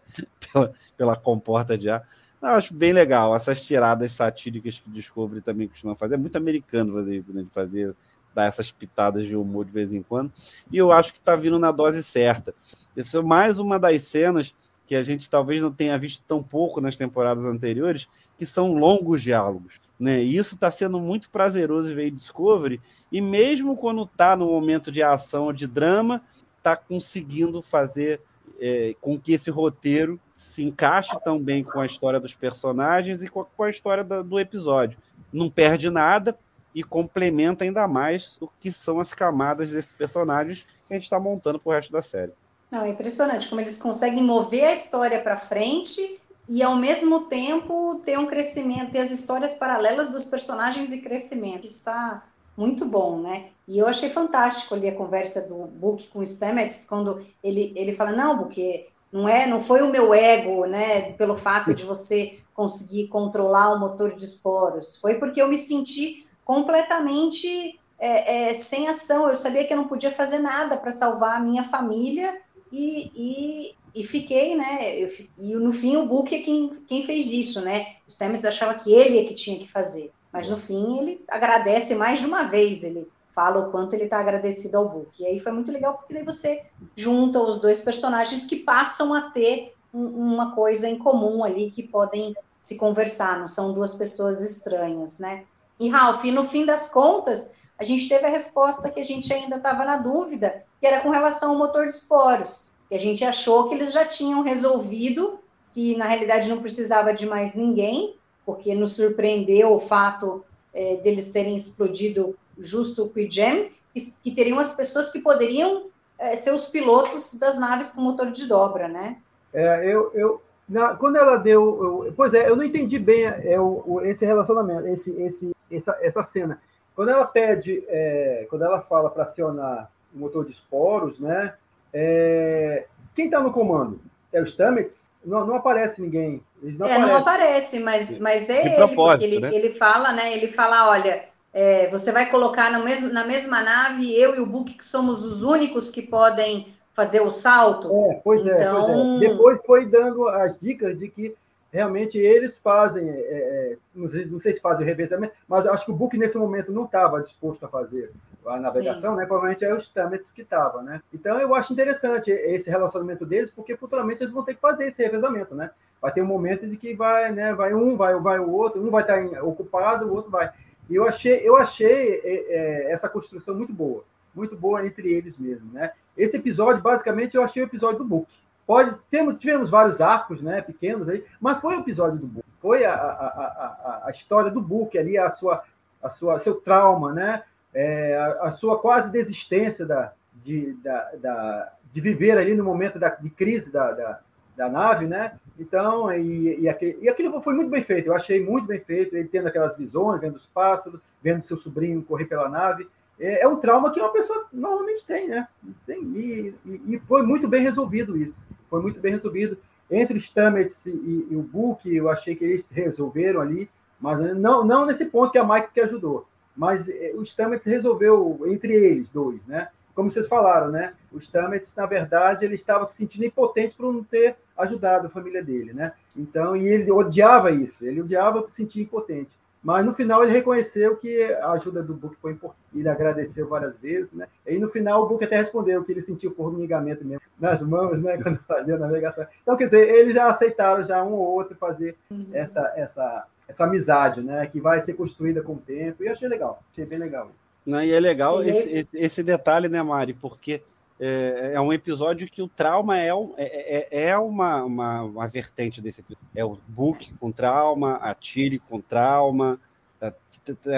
Speaker 7: pela, pela comporta de ar. Eu acho bem legal essas tiradas satíricas que Discovery também costuma fazer. É muito americano fazer, né, fazer dar essas pitadas de humor de vez em quando. E eu acho que está vindo na dose certa. Essa é mais uma das cenas que a gente talvez não tenha visto tão pouco nas temporadas anteriores, que são longos diálogos. Né? E isso está sendo muito prazeroso ver Discovery, e mesmo quando está no momento de ação ou de drama, está conseguindo fazer é, com que esse roteiro se encaixe tão bem com a história dos personagens e com a, com a história do, do episódio. Não perde nada, e complementa ainda mais o que são as camadas desses personagens que a gente está montando para o resto da série.
Speaker 6: Não, é impressionante como eles conseguem mover a história para frente e ao mesmo tempo ter um crescimento, ter as histórias paralelas dos personagens e crescimento. Está muito bom, né? E eu achei fantástico ali a conversa do Book com o Stamets, quando ele, ele fala, não, Book, não é, não foi o meu ego, né, pelo fato de você conseguir controlar o motor de esporos, foi porque eu me senti completamente é, é, sem ação. Eu sabia que eu não podia fazer nada para salvar a minha família e, e, e fiquei, né? Eu, e no fim o Book é quem, quem fez isso, né? O Stamets achava que ele é que tinha que fazer, mas no fim ele agradece mais de uma vez. Ele fala o quanto ele está agradecido ao Book. E aí foi muito legal porque daí você junta os dois personagens que passam a ter um, uma coisa em comum ali que podem se conversar, não são duas pessoas estranhas, né? E, Ralph, no fim das contas, a gente teve a resposta que a gente ainda estava na dúvida, que era com relação ao motor de esporos. Que a gente achou que eles já tinham resolvido, que na realidade não precisava de mais ninguém, porque nos surpreendeu o fato é, deles terem explodido justo o Quidem, que, que teriam as pessoas que poderiam é, ser os pilotos das naves com motor de dobra, né?
Speaker 8: É, eu, eu, na, quando ela deu. Eu, pois é, eu não entendi bem é, o, esse relacionamento, esse, esse, essa, essa cena. Quando ela pede, é, quando ela fala para acionar o motor de esporos, né? É, quem está no comando? É o Stamets? Não, não aparece ninguém.
Speaker 6: Não, é, não aparece, mas, mas é ele, porque ele, né? ele fala, né? Ele fala, olha, é, você vai colocar mesmo, na mesma nave, eu e o Book, que somos os únicos que podem fazer o salto.
Speaker 8: É, pois é, então... pois é. Depois foi dando as dicas de que realmente eles fazem, é, é, não, sei, não, sei, se fazem o revezamento, mas acho que o Book nesse momento não estava disposto a fazer a navegação, Sim. né? Provavelmente é o Stamets que estava, né? Então eu acho interessante esse relacionamento deles, porque futuramente eles vão ter que fazer esse revezamento, né? Vai ter um momento de que vai, né? Vai um, vai, vai o outro, um vai estar ocupado, o outro vai. E eu achei, eu achei é, é, essa construção muito boa, muito boa entre eles mesmo, né? Esse episódio, basicamente, eu achei o episódio do Book. Pode, temos, tivemos vários arcos, né, pequenos aí, mas foi o episódio do Book. Foi a, a, a, a história do Book ali, a sua, a sua, seu trauma, né, é, a, a, sua quase desistência da, de, da, da, de viver ali no momento da, de crise da, da, da nave, né? Então, e, e, aquele, e aquilo foi muito bem feito, eu achei muito bem feito, ele tendo aquelas visões, vendo os pássaros, vendo seu sobrinho correr pela nave é, é um trauma que uma pessoa normalmente tem, né? Tem, e, e, foi muito bem resolvido isso. Foi muito bem resolvido. Entre Stamets e, e, o Book, eu achei que eles resolveram ali, mas não, não nesse ponto que a Mike que ajudou. Mas é, o Stamets resolveu entre eles dois, né? Como vocês falaram, né? O Stamets, na verdade, ele estava se sentindo impotente por não ter ajudado a família dele, né? Então, e ele odiava isso. Ele odiava se sentir impotente. Mas no final ele reconheceu que a ajuda do Book foi importante. Ele agradeceu várias vezes, né? E no final o Book até respondeu que ele sentiu formigamento mesmo nas mãos, né? <laughs> Quando fazia a navegação. Então, quer dizer, eles já aceitaram já um ou outro fazer uhum. essa, essa, essa amizade, né? Que vai ser construída com o tempo. E eu achei legal, achei bem legal.
Speaker 7: Não, e é legal e esse, esse, esse detalhe, né, Mari? Porque é, é, um episódio que o trauma é, é, é, é uma, uma, uma, vertente desse episódio. É o Book com trauma, a Tilly com trauma. A,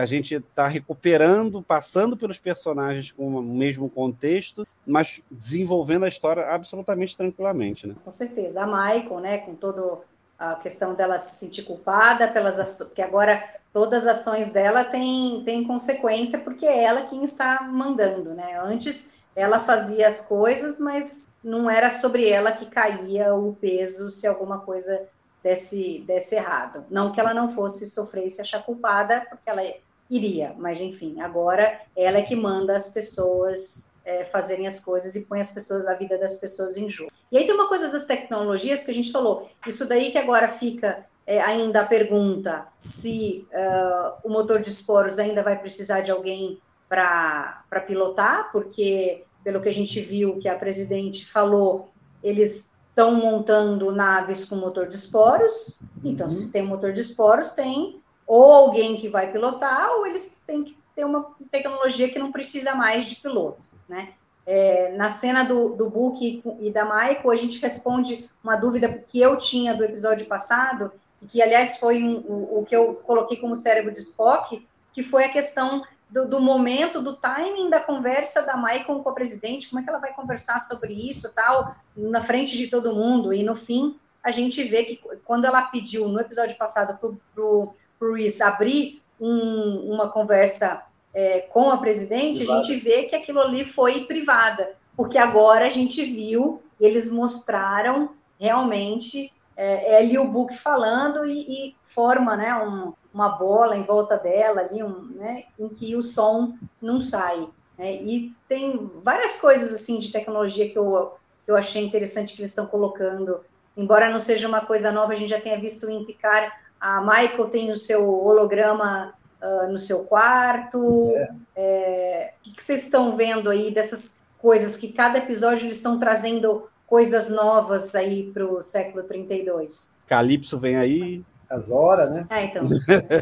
Speaker 7: a gente está recuperando, passando pelos personagens com o mesmo contexto, mas desenvolvendo a história absolutamente tranquilamente. Né?
Speaker 6: Com certeza. A Michael, né, com toda a questão dela se sentir culpada pelas porque agora todas as ações dela têm, têm consequência, porque é ela quem está mandando. Né? Antes ela fazia as coisas, mas não era sobre ela que caía o peso se alguma coisa desse, desse errado. Não que ela não fosse sofrer e se achar culpada, porque ela iria, mas enfim, agora ela é que manda as pessoas é, fazerem as coisas e põe as pessoas, a vida das pessoas em jogo. E aí tem uma coisa das tecnologias que a gente falou, isso daí que agora fica é, ainda a pergunta se uh, o motor de esporos ainda vai precisar de alguém para pilotar, porque pelo que a gente viu que a presidente falou, eles estão montando naves com motor de esporos. Então, uhum. se tem motor de esporos, tem ou alguém que vai pilotar, ou eles têm que ter uma tecnologia que não precisa mais de piloto, né? É, na cena do, do Book e da Michael, a gente responde uma dúvida que eu tinha do episódio passado, que, aliás, foi um, o, o que eu coloquei como cérebro de Spock, que foi a questão do, do, momento, do timing da conversa da Maicon com a presidente, como é que ela vai conversar sobre isso tal, na frente de todo mundo. E no fim, a gente vê que quando ela pediu no episódio passado para o Reese abrir um, uma conversa é, com a presidente, a gente vê que aquilo ali foi privada, porque agora a gente viu, eles mostraram realmente é, é ali o Book falando e, e forma né, um, uma bola em volta dela ali, um, né, em que o som não sai. Né? E tem várias coisas assim de tecnologia que eu, que eu achei interessante que eles estão colocando. Embora não seja uma coisa nova, a gente já tenha visto em Picar, a Michael tem o seu holograma uh, no seu quarto. É. É, o que vocês estão vendo aí dessas coisas que cada episódio eles estão trazendo coisas novas aí para o século 32?
Speaker 7: Calypso vem aí
Speaker 8: as horas, né?
Speaker 6: É, então.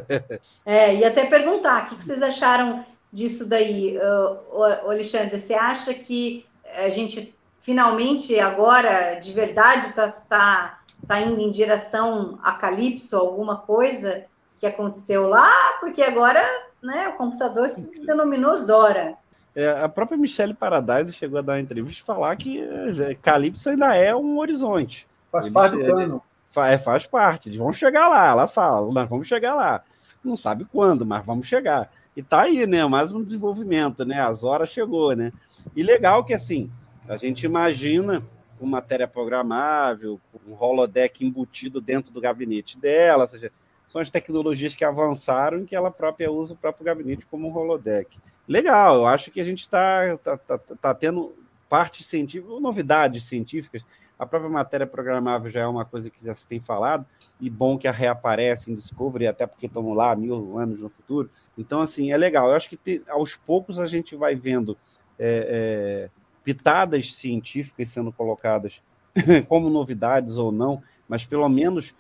Speaker 6: <laughs> é, e até perguntar, o que, vocês acharam disso daí, uh, Alexandre? Você acha que a gente finalmente agora, de verdade, está tá, tá indo em direção a Calypso, alguma coisa que aconteceu lá? Porque agora né, o computador se denominou Zora.
Speaker 7: É, a própria Michelle Paradise chegou a dar uma entrevista e falar que é, Calypso ainda é um horizonte.
Speaker 8: Faz parte do plano.
Speaker 7: É, faz parte, eles vão chegar lá, ela fala, nós vamos chegar lá. Não sabe quando, mas vamos chegar. E tá aí, né? Mais um desenvolvimento, né? As horas chegou, né? E legal que assim, a gente imagina com matéria programável, um holodeck embutido dentro do gabinete dela, ou seja, são as tecnologias que avançaram e que ela própria usa o próprio gabinete como um holodeck. Legal, eu acho que a gente está tá, tá, tá tendo partes científicas, novidades científicas a própria matéria programável já é uma coisa que já se tem falado, e bom que a reaparece em Discovery, até porque estamos lá mil anos no futuro. Então, assim, é legal. Eu acho que te, aos poucos a gente vai vendo é, é, pitadas científicas sendo colocadas <laughs> como novidades ou não, mas pelo menos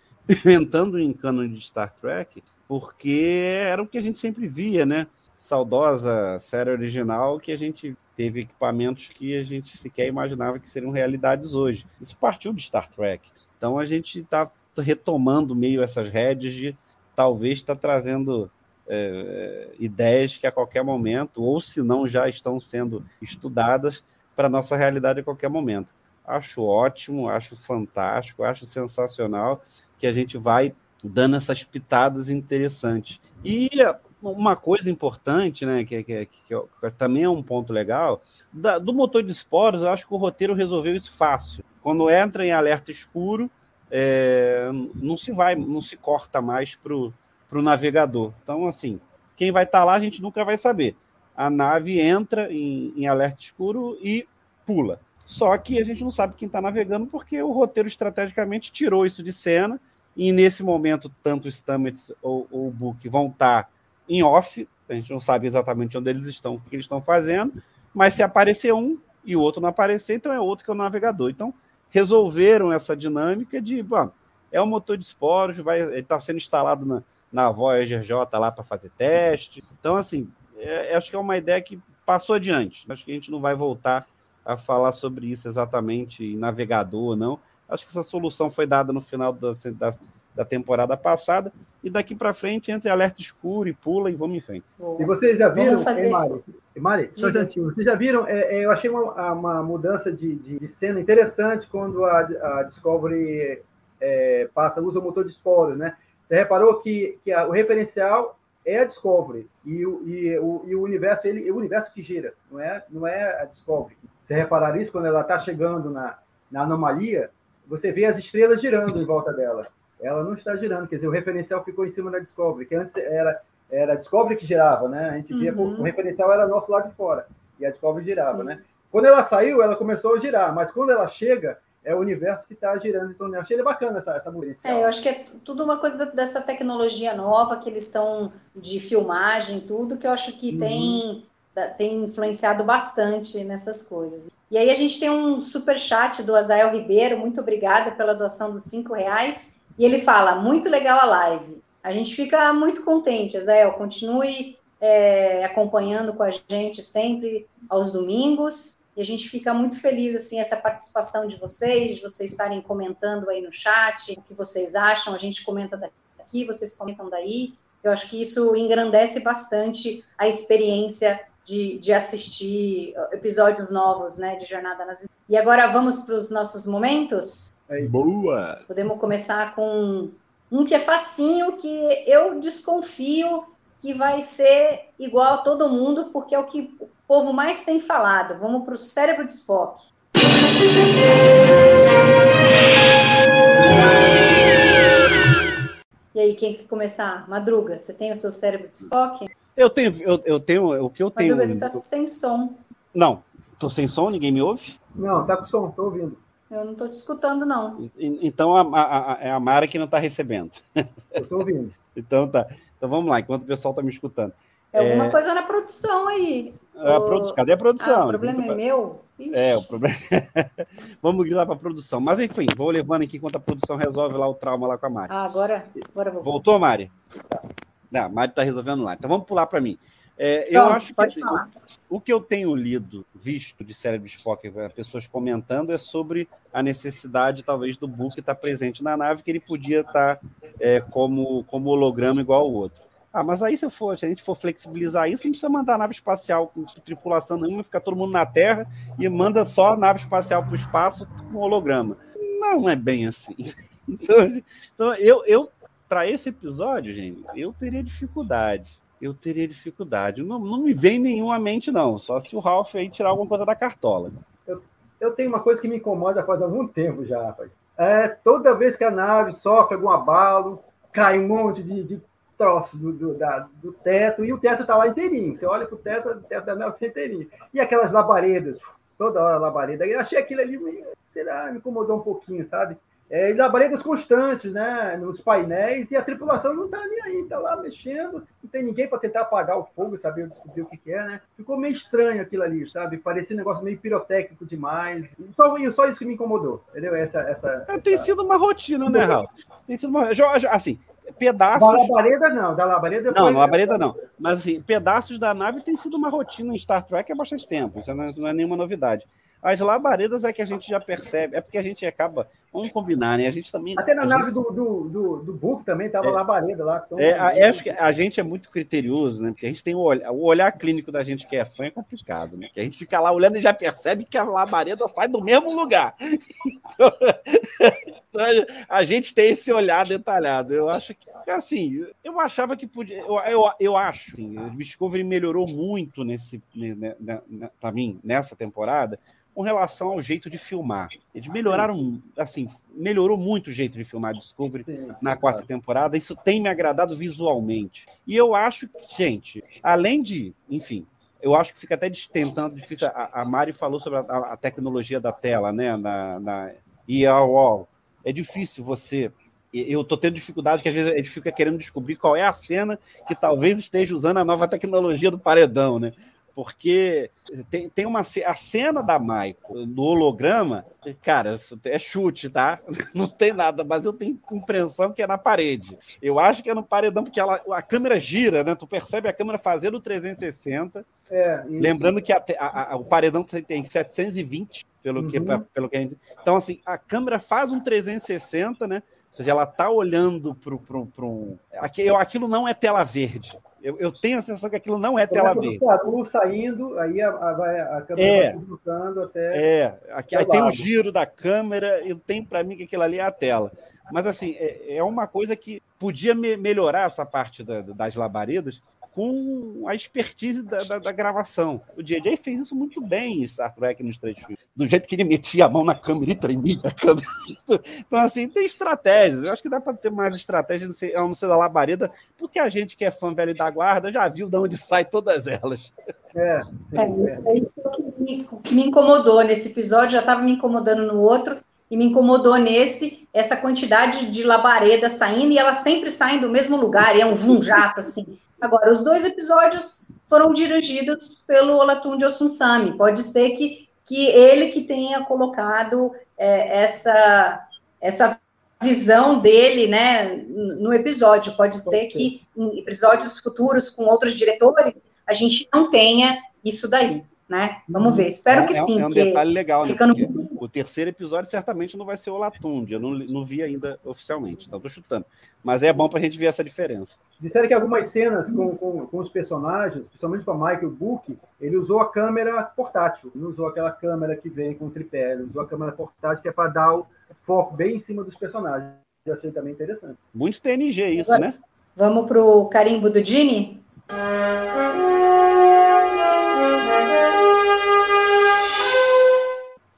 Speaker 7: entrando em cânone de Star Trek, porque era o que a gente sempre via, né? Saudosa série original que a gente teve equipamentos que a gente sequer imaginava que seriam realidades hoje. Isso partiu de Star Trek. Então a gente está retomando meio essas redes de talvez estar tá trazendo é, ideias que a qualquer momento, ou se não já estão sendo estudadas para nossa realidade a qualquer momento. Acho ótimo, acho fantástico, acho sensacional que a gente vai dando essas pitadas interessantes. E uma coisa importante, né, que, que, que, que, também é um ponto legal, da, do motor de esporos, eu acho que o roteiro resolveu isso fácil. Quando entra em alerta escuro, é, não se vai, não se corta mais para o navegador. Então, assim, quem vai estar tá lá a gente nunca vai saber. A nave entra em, em alerta escuro e pula. Só que a gente não sabe quem está navegando porque o roteiro estrategicamente tirou isso de cena. E nesse momento, tanto Stamets ou, o Book vão estar tá em off, a gente não sabe exatamente onde eles estão, o que eles estão fazendo, mas se aparecer um e o outro não aparecer, então é outro que é o navegador. Então, resolveram essa dinâmica de, bom, é um motor de esporos, vai está sendo instalado na, na Voyager J lá para fazer teste. Então, assim, é, acho que é uma ideia que passou adiante. Acho que a gente não vai voltar a falar sobre isso exatamente navegador ou não. Acho que essa solução foi dada no final da, da, da temporada passada, e daqui para frente entre alerta escuro e pula e vamos em frente.
Speaker 8: E vocês já viram, fazer... Mari, Mari só jantinho, vocês já viram, é, é, eu achei uma, uma mudança de, de, de, cena interessante quando a, a Discovery é, passa, usa o motor de esporos, né? Você reparou que, que a, o referencial é a Discovery e o, e o, e o universo ele é o universo que gira, não é, não é a Discovery. Você reparar isso quando ela está chegando na, na anomalia, você vê as estrelas girando em volta dela ela não está girando. Quer dizer, o referencial ficou em cima da Discovery, que antes era era a Discovery que girava, né? A gente via,
Speaker 6: Uhum.
Speaker 8: o referencial era nosso lado de fora, e a Discovery girava,
Speaker 6: Sim.
Speaker 8: né? Quando ela saiu, ela começou a girar, mas quando ela chega, é o universo que está girando. Então, eu achei bacana essa, essa mudança.
Speaker 6: É, eu acho que é tudo uma coisa dessa tecnologia nova que eles estão de filmagem, tudo, que eu acho que
Speaker 8: Uhum.
Speaker 6: tem, tem influenciado bastante nessas coisas. E aí a gente tem um super chat do Azael Ribeiro, muito obrigada pela doação dos cinco reais. E ele fala, muito legal a live. A gente fica muito contente, Azael, continue é, acompanhando com a gente sempre aos domingos. E a gente fica muito feliz, assim, essa participação de vocês, de vocês estarem comentando aí no chat, o que vocês acham, a gente comenta daqui, vocês comentam daí. Eu acho que isso engrandece bastante a experiência de, de assistir uh, episódios novos, né, de Jornada nas Estrelas. E agora vamos para os nossos momentos?
Speaker 2: Boa!
Speaker 6: Podemos começar com um que é facinho, que eu desconfio que vai ser igual a todo mundo, porque é o que o povo mais tem falado. Vamos para o cérebro de Spock. E aí, quem quer começar? Madruga, você tem o seu cérebro de Spock?
Speaker 7: Eu tenho, eu, eu tenho o que eu tenho.
Speaker 6: Madruga, você está sem som.
Speaker 7: Não, tô sem som, ninguém me ouve.
Speaker 8: Não, tá com som, tô ouvindo.
Speaker 6: Eu não estou te escutando, não.
Speaker 7: E- Então a, a, a- é a Mara que não está recebendo. <laughs>
Speaker 8: Eu tô ouvindo. <laughs>
Speaker 7: Então tá. Então vamos lá, enquanto o pessoal está me escutando.
Speaker 6: É alguma
Speaker 7: É.
Speaker 6: coisa na produção aí.
Speaker 7: A
Speaker 6: Ô,
Speaker 7: produ- Cadê a produção?
Speaker 6: Ah, o problema é meu? Ixi.
Speaker 7: É, o problema. <laughs> Vamos gritar para a produção. Mas enfim, vou levando aqui enquanto a produção resolve lá o trauma lá com a Mari.
Speaker 6: Ah, agora, agora vou.
Speaker 7: Voltou, Mari? Não, a Mari está resolvendo lá. Então vamos pular para mim. É, eu acho que assim, o, o que eu tenho lido, visto de cérebro Spock, eh, pessoas comentando, é sobre a necessidade, talvez, do Book estar presente na nave, que ele podia estar é, como, como holograma igual ao outro. Ah, mas aí se, for, se a gente for flexibilizar isso, não precisa mandar nave espacial com tripulação nenhuma, ficar todo mundo na Terra e manda só a nave espacial para o espaço com holograma. Não é bem assim. <laughs> Então, então eu, eu para esse episódio, gente, eu teria dificuldade. Eu teria dificuldade. Não, não me vem nenhuma mente, não. Só se o Ralph aí tirar alguma coisa da cartola.
Speaker 8: Eu tenho uma coisa que me incomoda faz algum tempo já, rapaz. É, toda vez que a nave sofre algum abalo, cai um monte de, de troço do, do, da- do teto, e o teto tá lá inteirinho. Você olha pro teto, o teto da nave tá inteirinho. E aquelas labaredas, toda hora labareda. Eu achei aquilo ali, meio, será, me incomodou um pouquinho, sabe? É, e labaredas constantes, né? Nos painéis, e a tripulação não tá nem aí, tá lá mexendo, não tem ninguém para tentar apagar o fogo, saber descobrir o que, que é, né? Ficou meio estranho aquilo ali, sabe? Parecia um negócio meio pirotécnico demais. Só, só isso que me incomodou, entendeu? Essa, essa,
Speaker 7: É, tem
Speaker 8: essa...
Speaker 7: sido uma rotina, né, Ralph? Tem sido uma. Assim, pedaços.
Speaker 8: Da labareda não, da labareda
Speaker 7: Não,
Speaker 8: foi-
Speaker 7: na labareda não. Mas assim, pedaços da nave tem sido uma rotina em Star Trek há bastante tempo. Isso não é, não é nenhuma novidade. As labaredas é que a gente já percebe, é porque a gente acaba. Vamos combinar, né? A gente também.
Speaker 8: Até na
Speaker 7: a
Speaker 8: nave do, do, do, do Book também tava
Speaker 7: É.
Speaker 8: labareda lá. Então,
Speaker 7: É, a- eu acho que a gente é muito criterioso, né? Porque a gente tem o olhar, o olhar clínico da gente que é fã é complicado, né? Que a gente fica lá olhando e já percebe que a labareda sai do mesmo lugar. <laughs> Então, então, a gente tem esse olhar detalhado. Eu acho que, assim, eu achava que podia. Eu, eu, eu acho, assim, o Discovery melhorou muito nesse, né, para mim, nessa temporada, com relação ao jeito de filmar. Eles melhoraram, assim, melhorou muito o jeito de filmar Discovery na quarta temporada. Isso tem me agradado visualmente. E eu acho que, gente, além de, enfim, eu acho que fica até tentando difícil. A, a Mari falou sobre a, a tecnologia da tela, né? Na, na IAOL. É difícil você. Eu estou tendo dificuldade, que às vezes a gente fica querendo descobrir qual é a cena que talvez esteja usando a nova tecnologia do paredão, né? Porque tem, tem uma a cena da Michael no holograma, cara, é chute, tá? <laughs> Não tem nada, mas eu tenho impressão que é na parede. Eu acho que é no paredão, porque ela, a câmera gira, né? Tu percebe a câmera fazendo 360.
Speaker 8: É.
Speaker 7: Lembrando que a a- a- o paredão tem- tem 720, pelo, que,
Speaker 8: Uhum.
Speaker 7: pelo que a gente. Então, assim, a câmera faz um 360, né? Ou seja, ela está olhando para um. Aquilo não é tela verde. Eu, eu tenho a sensação que aquilo não é tela verde.
Speaker 8: Saru saindo, aí a, a, vai- a câmera
Speaker 7: É.
Speaker 8: vai até.
Speaker 7: É, aqui, aí tem o
Speaker 8: lado.
Speaker 7: giro da câmera, eu tenho para mim que aquilo ali é a tela. Mas assim, é, é uma coisa que podia me- melhorar essa parte da- das labaredas, com a expertise da, da, da gravação. O JJ fez isso muito bem em Star Trek nos três filmes. Do jeito que ele metia a mão na câmera e tremia a câmera. <laughs> Então, assim, tem estratégias. Eu acho que dá para ter mais estratégias não ser, não ser da labareda, porque a gente que é fã velho da guarda já viu de onde sai todas elas.
Speaker 8: É, sim,
Speaker 6: É, isso aí o que me- o que me incomodou nesse episódio, já estava me incomodando no outro, e me incomodou nesse, essa quantidade de labareda saindo, e elas sempre saem do mesmo lugar, e é um vum jato, assim. Agora, os dois episódios foram dirigidos pelo Olatunji Osunsami, pode ser que, que ele que tenha colocado é, essa, essa visão dele, né, no episódio, pode ser que em episódios futuros com outros diretores, a gente não tenha isso daí, né? Vamos ver. Espero
Speaker 7: é,
Speaker 6: que
Speaker 7: é-
Speaker 6: sim.
Speaker 7: É um
Speaker 6: que
Speaker 7: detalhe legal, né?
Speaker 6: ficando-
Speaker 7: Porque o terceiro episódio certamente não vai ser o Latunde. Eu não, não vi ainda oficialmente, então tô chutando. Mas é bom pra gente ver essa diferença.
Speaker 8: Disseram que algumas cenas com, com, com os personagens, principalmente com a Michael Book, ele usou a câmera portátil, não usou aquela câmera que vem com tripé, ele usou a câmera portátil que é para dar o foco bem em cima dos personagens. Eu achei também interessante.
Speaker 7: Muito TNG isso,
Speaker 6: Agora-
Speaker 7: né?
Speaker 6: Vamos pro carimbo do Dini?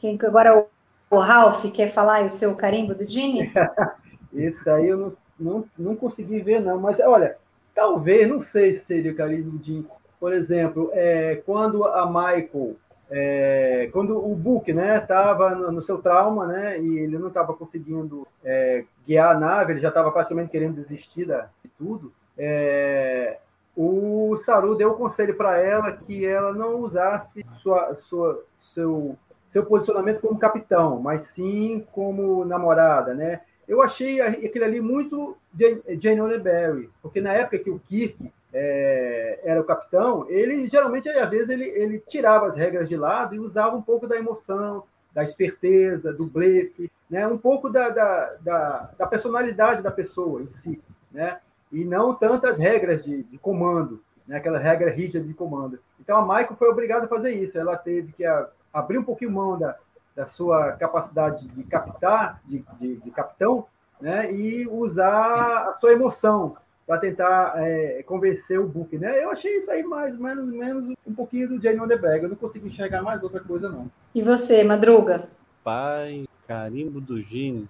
Speaker 6: Quem que agora o, o Ralph quer falar aí o seu carimbo do Dini? <laughs>
Speaker 8: Esse aí eu não, não, não consegui ver, não. Mas olha, talvez, não sei se seria o carinho de. Por exemplo, é, quando a Michael. é, quando o Book né, estava no, no seu trauma, né, e ele não estava conseguindo é, guiar a nave, ele já estava praticamente querendo desistir de tudo. é, o Saru deu o conselho para ela que ela não usasse sua, sua, seu, seu posicionamento como capitão, mas sim como namorada, né? Eu achei aquilo ali muito Jane Roddenberry, porque na época que o Kirk é, era o capitão, ele geralmente, às vezes, ele, ele tirava as regras de lado e usava um pouco da emoção, da esperteza, do blefe, né? um pouco da, da, da, da personalidade da pessoa em si, né? e não tantas regras de, de comando, né? aquela regra rígida de comando. Então a Michael foi obrigada a fazer isso, ela teve que a, abrir um pouquinho mão da, da sua capacidade de captar, de, de, de capitão, né? e usar a sua emoção para tentar é, convencer o Book, né? Eu achei isso aí mais menos menos um pouquinho do Jane Onderberg. Eu não consigo enxergar mais outra coisa não.
Speaker 6: E você, Madruga?
Speaker 7: Pai, carimbo do Gini.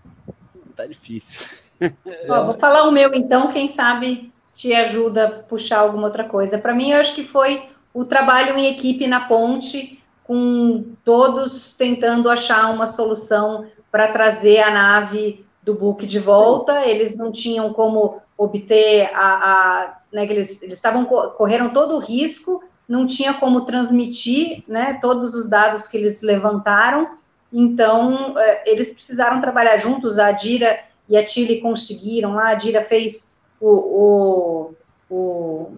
Speaker 7: Tá difícil. <laughs>
Speaker 6: Ó, vou falar o meu então, quem sabe te ajuda a puxar alguma outra coisa. Para mim, eu acho que foi o trabalho em equipe na ponte, com todos tentando achar uma solução para trazer a nave do Book de volta. Eles não tinham como obter a. a né, eles estavam correram todo o risco, não tinha como transmitir né, todos os dados que eles levantaram. Então, eh, eles precisaram trabalhar juntos, a Dira e a Tilly conseguiram lá, a Dira fez o, o, o,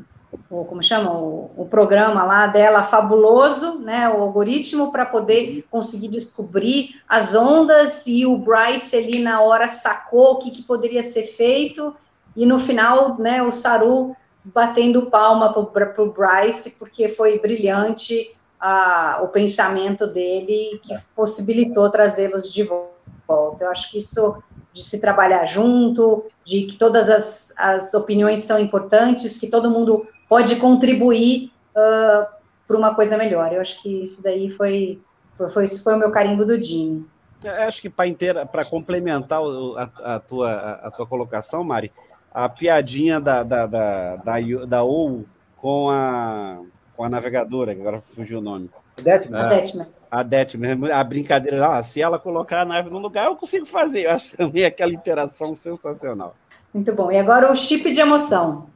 Speaker 6: o como chama, o, o, programa lá dela fabuloso, né, o algoritmo para poder conseguir descobrir as ondas e o Bryce ali na hora sacou o que, que poderia ser feito e no final, né, o Saru batendo palma para o Bryce porque foi brilhante a, o pensamento dele que possibilitou trazê-los de volta. Eu acho que isso de se trabalhar junto, de que todas as, as opiniões são importantes, que todo mundo pode contribuir uh, para uma coisa melhor. Eu acho que isso daí foi, foi, foi, foi o meu carimbo do Jimmy.
Speaker 7: Eu acho que para complementar a, a, tua, a, a, tua colocação, Mari, a piadinha da, da, da, da, da OU com a, com a navegadora, que agora fugiu o nome.
Speaker 8: Detmer.
Speaker 6: A Detmer.
Speaker 7: A Detmer, a brincadeira, ah, se ela colocar a nave no lugar, eu consigo fazer. Eu acho também aquela interação sensacional.
Speaker 6: Muito bom. E agora o chip de emoção.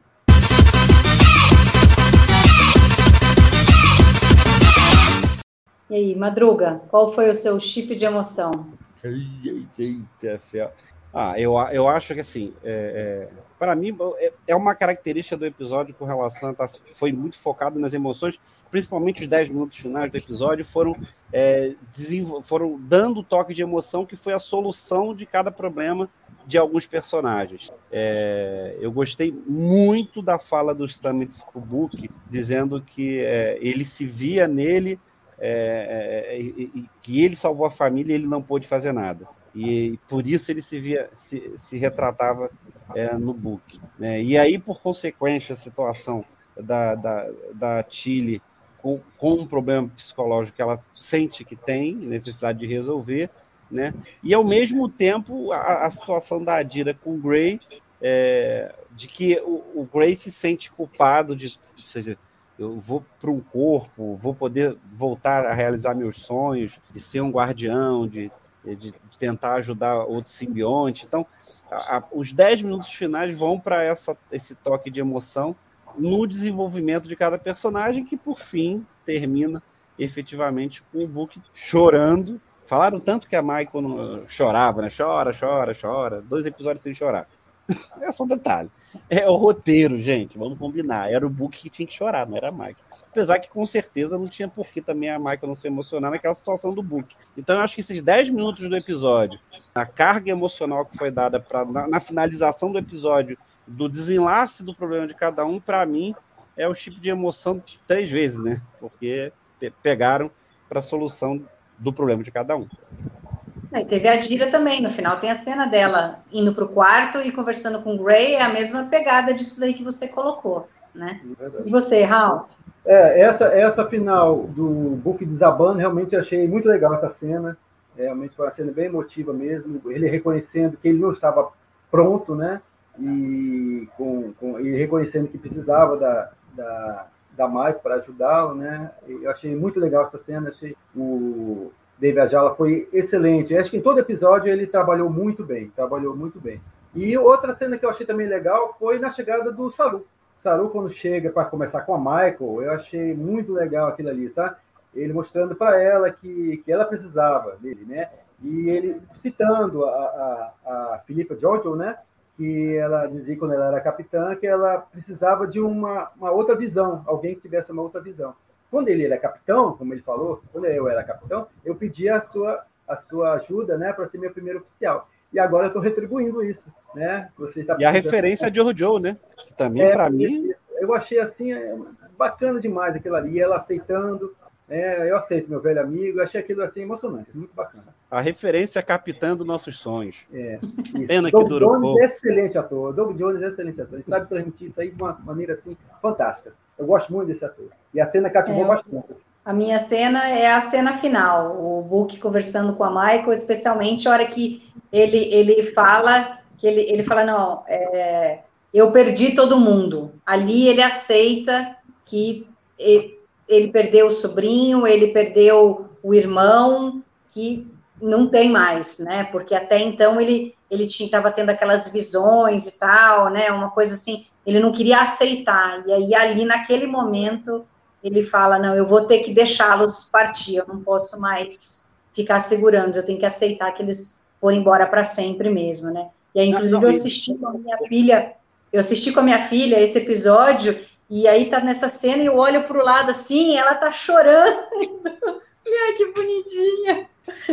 Speaker 6: E aí, Madruga, qual foi o seu chip de emoção?
Speaker 7: Eita, céu. Ah, eu, eu acho que assim, é, é, para mim é uma característica do episódio com relação a tá, foi muito focado nas emoções, principalmente os 10 minutos finais do episódio foram é, foram dando toque de emoção que foi a solução de cada problema de alguns personagens. É, eu gostei muito da fala do Stamets Book, dizendo que é, ele se via nele é, que ele salvou a família e ele não pôde fazer nada e por isso ele se via se, se retratava é, no book né? e aí por consequência a situação da, da, da Tilly com, com um problema psicológico que ela sente que tem, necessidade de resolver, né? E ao mesmo tempo a, a situação da Adira com o Gray, é, de que o, o Gray se sente culpado de, ou seja, eu vou para um corpo, vou poder voltar a realizar meus sonhos, de ser um guardião, de, de, tentar ajudar outro simbionte. Então, a, a, os 10 minutos finais vão para esse toque de emoção no desenvolvimento de cada personagem, que por fim termina efetivamente com o Book chorando. Falaram tanto que a Michael chorava, né? Chora, chora, chora. Dois episódios sem chorar. É só um detalhe. É o roteiro, gente. Vamos combinar. Era o Book que tinha que chorar, não era a Michael. Apesar que com certeza não tinha por que também a Michael não se emocionar naquela situação do Book. Então eu acho que esses 10 minutos do episódio, a carga emocional que foi dada pra, na, na finalização do episódio, do desenlace do problema de cada um, para mim, é o tipo de emoção três vezes, né? Porque pegaram para a solução do problema de cada um.
Speaker 6: É, teve a Dira também, no final tem a cena dela indo para o quarto e conversando com o Gray, é a mesma pegada disso daí que você colocou, né? É e você, Ralph?
Speaker 8: É, essa, essa final do Book desabando, realmente achei muito legal essa cena, é, realmente foi uma cena bem emotiva mesmo, ele reconhecendo que ele não estava pronto, né? E, com, com, e reconhecendo que precisava da, da, da Mike para ajudá-lo, né? Eu achei muito legal essa cena, achei o David Ajala foi excelente. Acho que em todo episódio ele trabalhou muito bem, trabalhou muito bem. E outra cena que eu achei também legal foi na chegada do Saru. Saru, quando chega para começar com a Michael, eu achei muito legal aquilo ali, sabe? Ele mostrando para ela que, que ela precisava dele, né? E ele citando a, a, a Filipa Giorgio, né? Que ela dizia quando ela era capitã que ela precisava de uma, uma outra visão, alguém que tivesse uma outra visão. Quando ele era capitão, como ele falou, quando eu era capitão, eu pedi a sua, a sua ajuda, né, para ser meu primeiro oficial. E agora eu estou retribuindo isso, né?
Speaker 7: Você está e a referência de Joe, né? Que também é, para mim
Speaker 8: eu achei assim é, bacana demais aquilo ali, ela aceitando, é, eu aceito meu velho amigo, achei aquilo assim emocionante, muito bacana.
Speaker 7: A referência capitando nossos sonhos.
Speaker 8: É, Pena
Speaker 7: Doug que durou
Speaker 8: Jones pouco. é excelente ator, Doug Jones é excelente ator, ele sabe transmitir isso aí de uma maneira assim fantástica. Eu gosto muito desse ator. E a cena cativou é, bastante. Assim.
Speaker 6: A minha cena é a cena final, o Book conversando com a Michael, especialmente a hora que ele, ele fala, que ele, ele fala, não, é, eu perdi todo mundo. Ali ele aceita que ele, ele perdeu o sobrinho, ele perdeu o irmão, que não tem mais, né? Porque até então ele ele estava tendo aquelas visões e tal, né? Uma coisa assim ele não queria aceitar. E aí, ali, naquele momento, ele fala: Não, eu vou ter que deixá-los partir, eu não posso mais ficar segurando, eu tenho que aceitar que eles foram embora para sempre mesmo, né? E aí, inclusive, eu assisti com a minha filha, eu assisti com a minha filha esse episódio, e aí tá nessa cena e eu olho para o lado assim, ela tá chorando. <laughs> Ai, que bonitinha.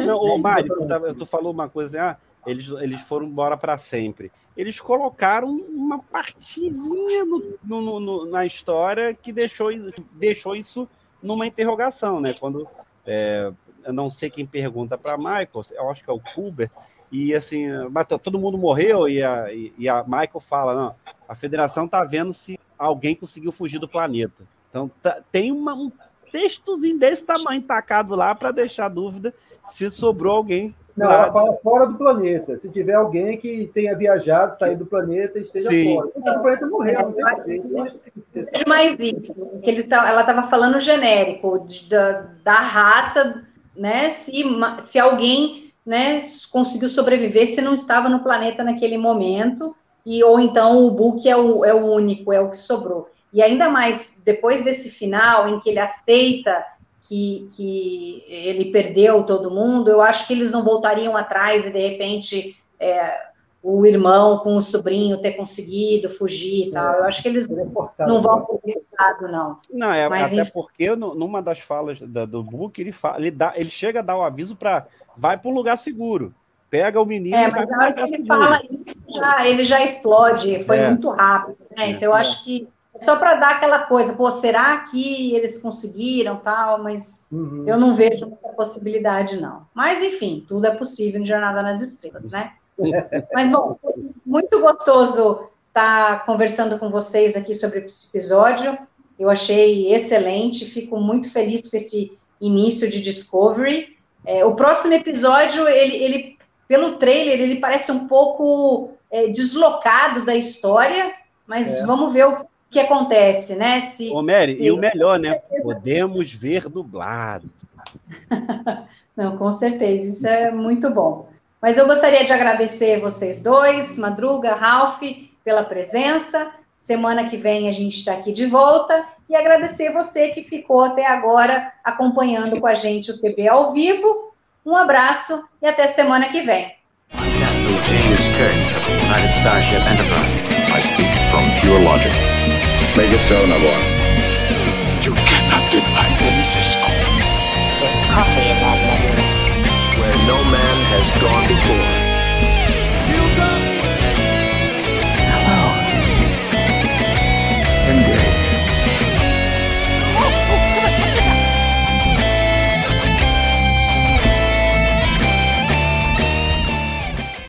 Speaker 7: Não, ô, Mari, tu, tu falou uma coisa, assim, ah, eles, eles foram embora para sempre. Eles colocaram uma partezinha no, no, no, na história que deixou, deixou isso numa interrogação, né? Quando é, eu não sei quem pergunta para Michael, eu acho que é o Kuber, e assim, mas todo mundo morreu e a, e a Michael fala, não, a federação está vendo se alguém conseguiu fugir do planeta. Então tá, tem uma, um textozinho desse tamanho tacado lá para deixar dúvida se sobrou alguém
Speaker 8: não, ela fala fora do planeta. Se tiver alguém que tenha viajado, saído do planeta e esteja Sim. fora. Porque o planeta morreu, não tem jeito.
Speaker 6: É mais isso. Que eles ela estava falando genérico, de, da, da raça, né? Se, se alguém né, conseguiu sobreviver se não estava no planeta naquele momento, e ou então o Book é o, é o único, é o que sobrou. E ainda mais depois desse final, em que ele aceita que, que ele perdeu todo mundo, eu acho que eles não voltariam atrás e, de repente, é, o irmão com o sobrinho ter conseguido fugir e tal. Eu acho que eles não vão por esse lado, não.
Speaker 7: Não, é, Mas, até enfim. porque numa das falas do book, ele, fala, ele, dá, ele chega a dar o aviso para vai para um lugar seguro. Pega o menino
Speaker 6: é, mas na hora que ele fala isso, já, ele já explode, foi é. muito rápido, né? Então eu é. acho que só para dar aquela coisa, pô, será que eles conseguiram tal? Mas uhum. eu não vejo muita possibilidade, não. Mas, enfim, tudo é possível em Jornada nas Estrelas, né? <laughs> Mas, bom, muito gostoso estar estar conversando com vocês aqui sobre esse episódio. Eu achei excelente, fico muito feliz com esse início de Discovery. É, o próximo episódio, ele, ele, pelo trailer, ele parece um pouco é, deslocado da história, mas
Speaker 7: É.
Speaker 6: vamos ver o que acontece, né? Se,
Speaker 7: Ô, Mary,
Speaker 6: se-
Speaker 7: e o melhor, né? <laughs> Podemos ver dublado. <laughs>
Speaker 6: Não, com certeza, isso é muito bom. Mas eu gostaria de agradecer vocês dois, Madruga, Ralph, pela presença. Semana que vem a gente está aqui de volta. E agradecer você que ficou até agora acompanhando com a gente o TV ao vivo. Um abraço e até semana que vem.
Speaker 3: Where no man has gone before.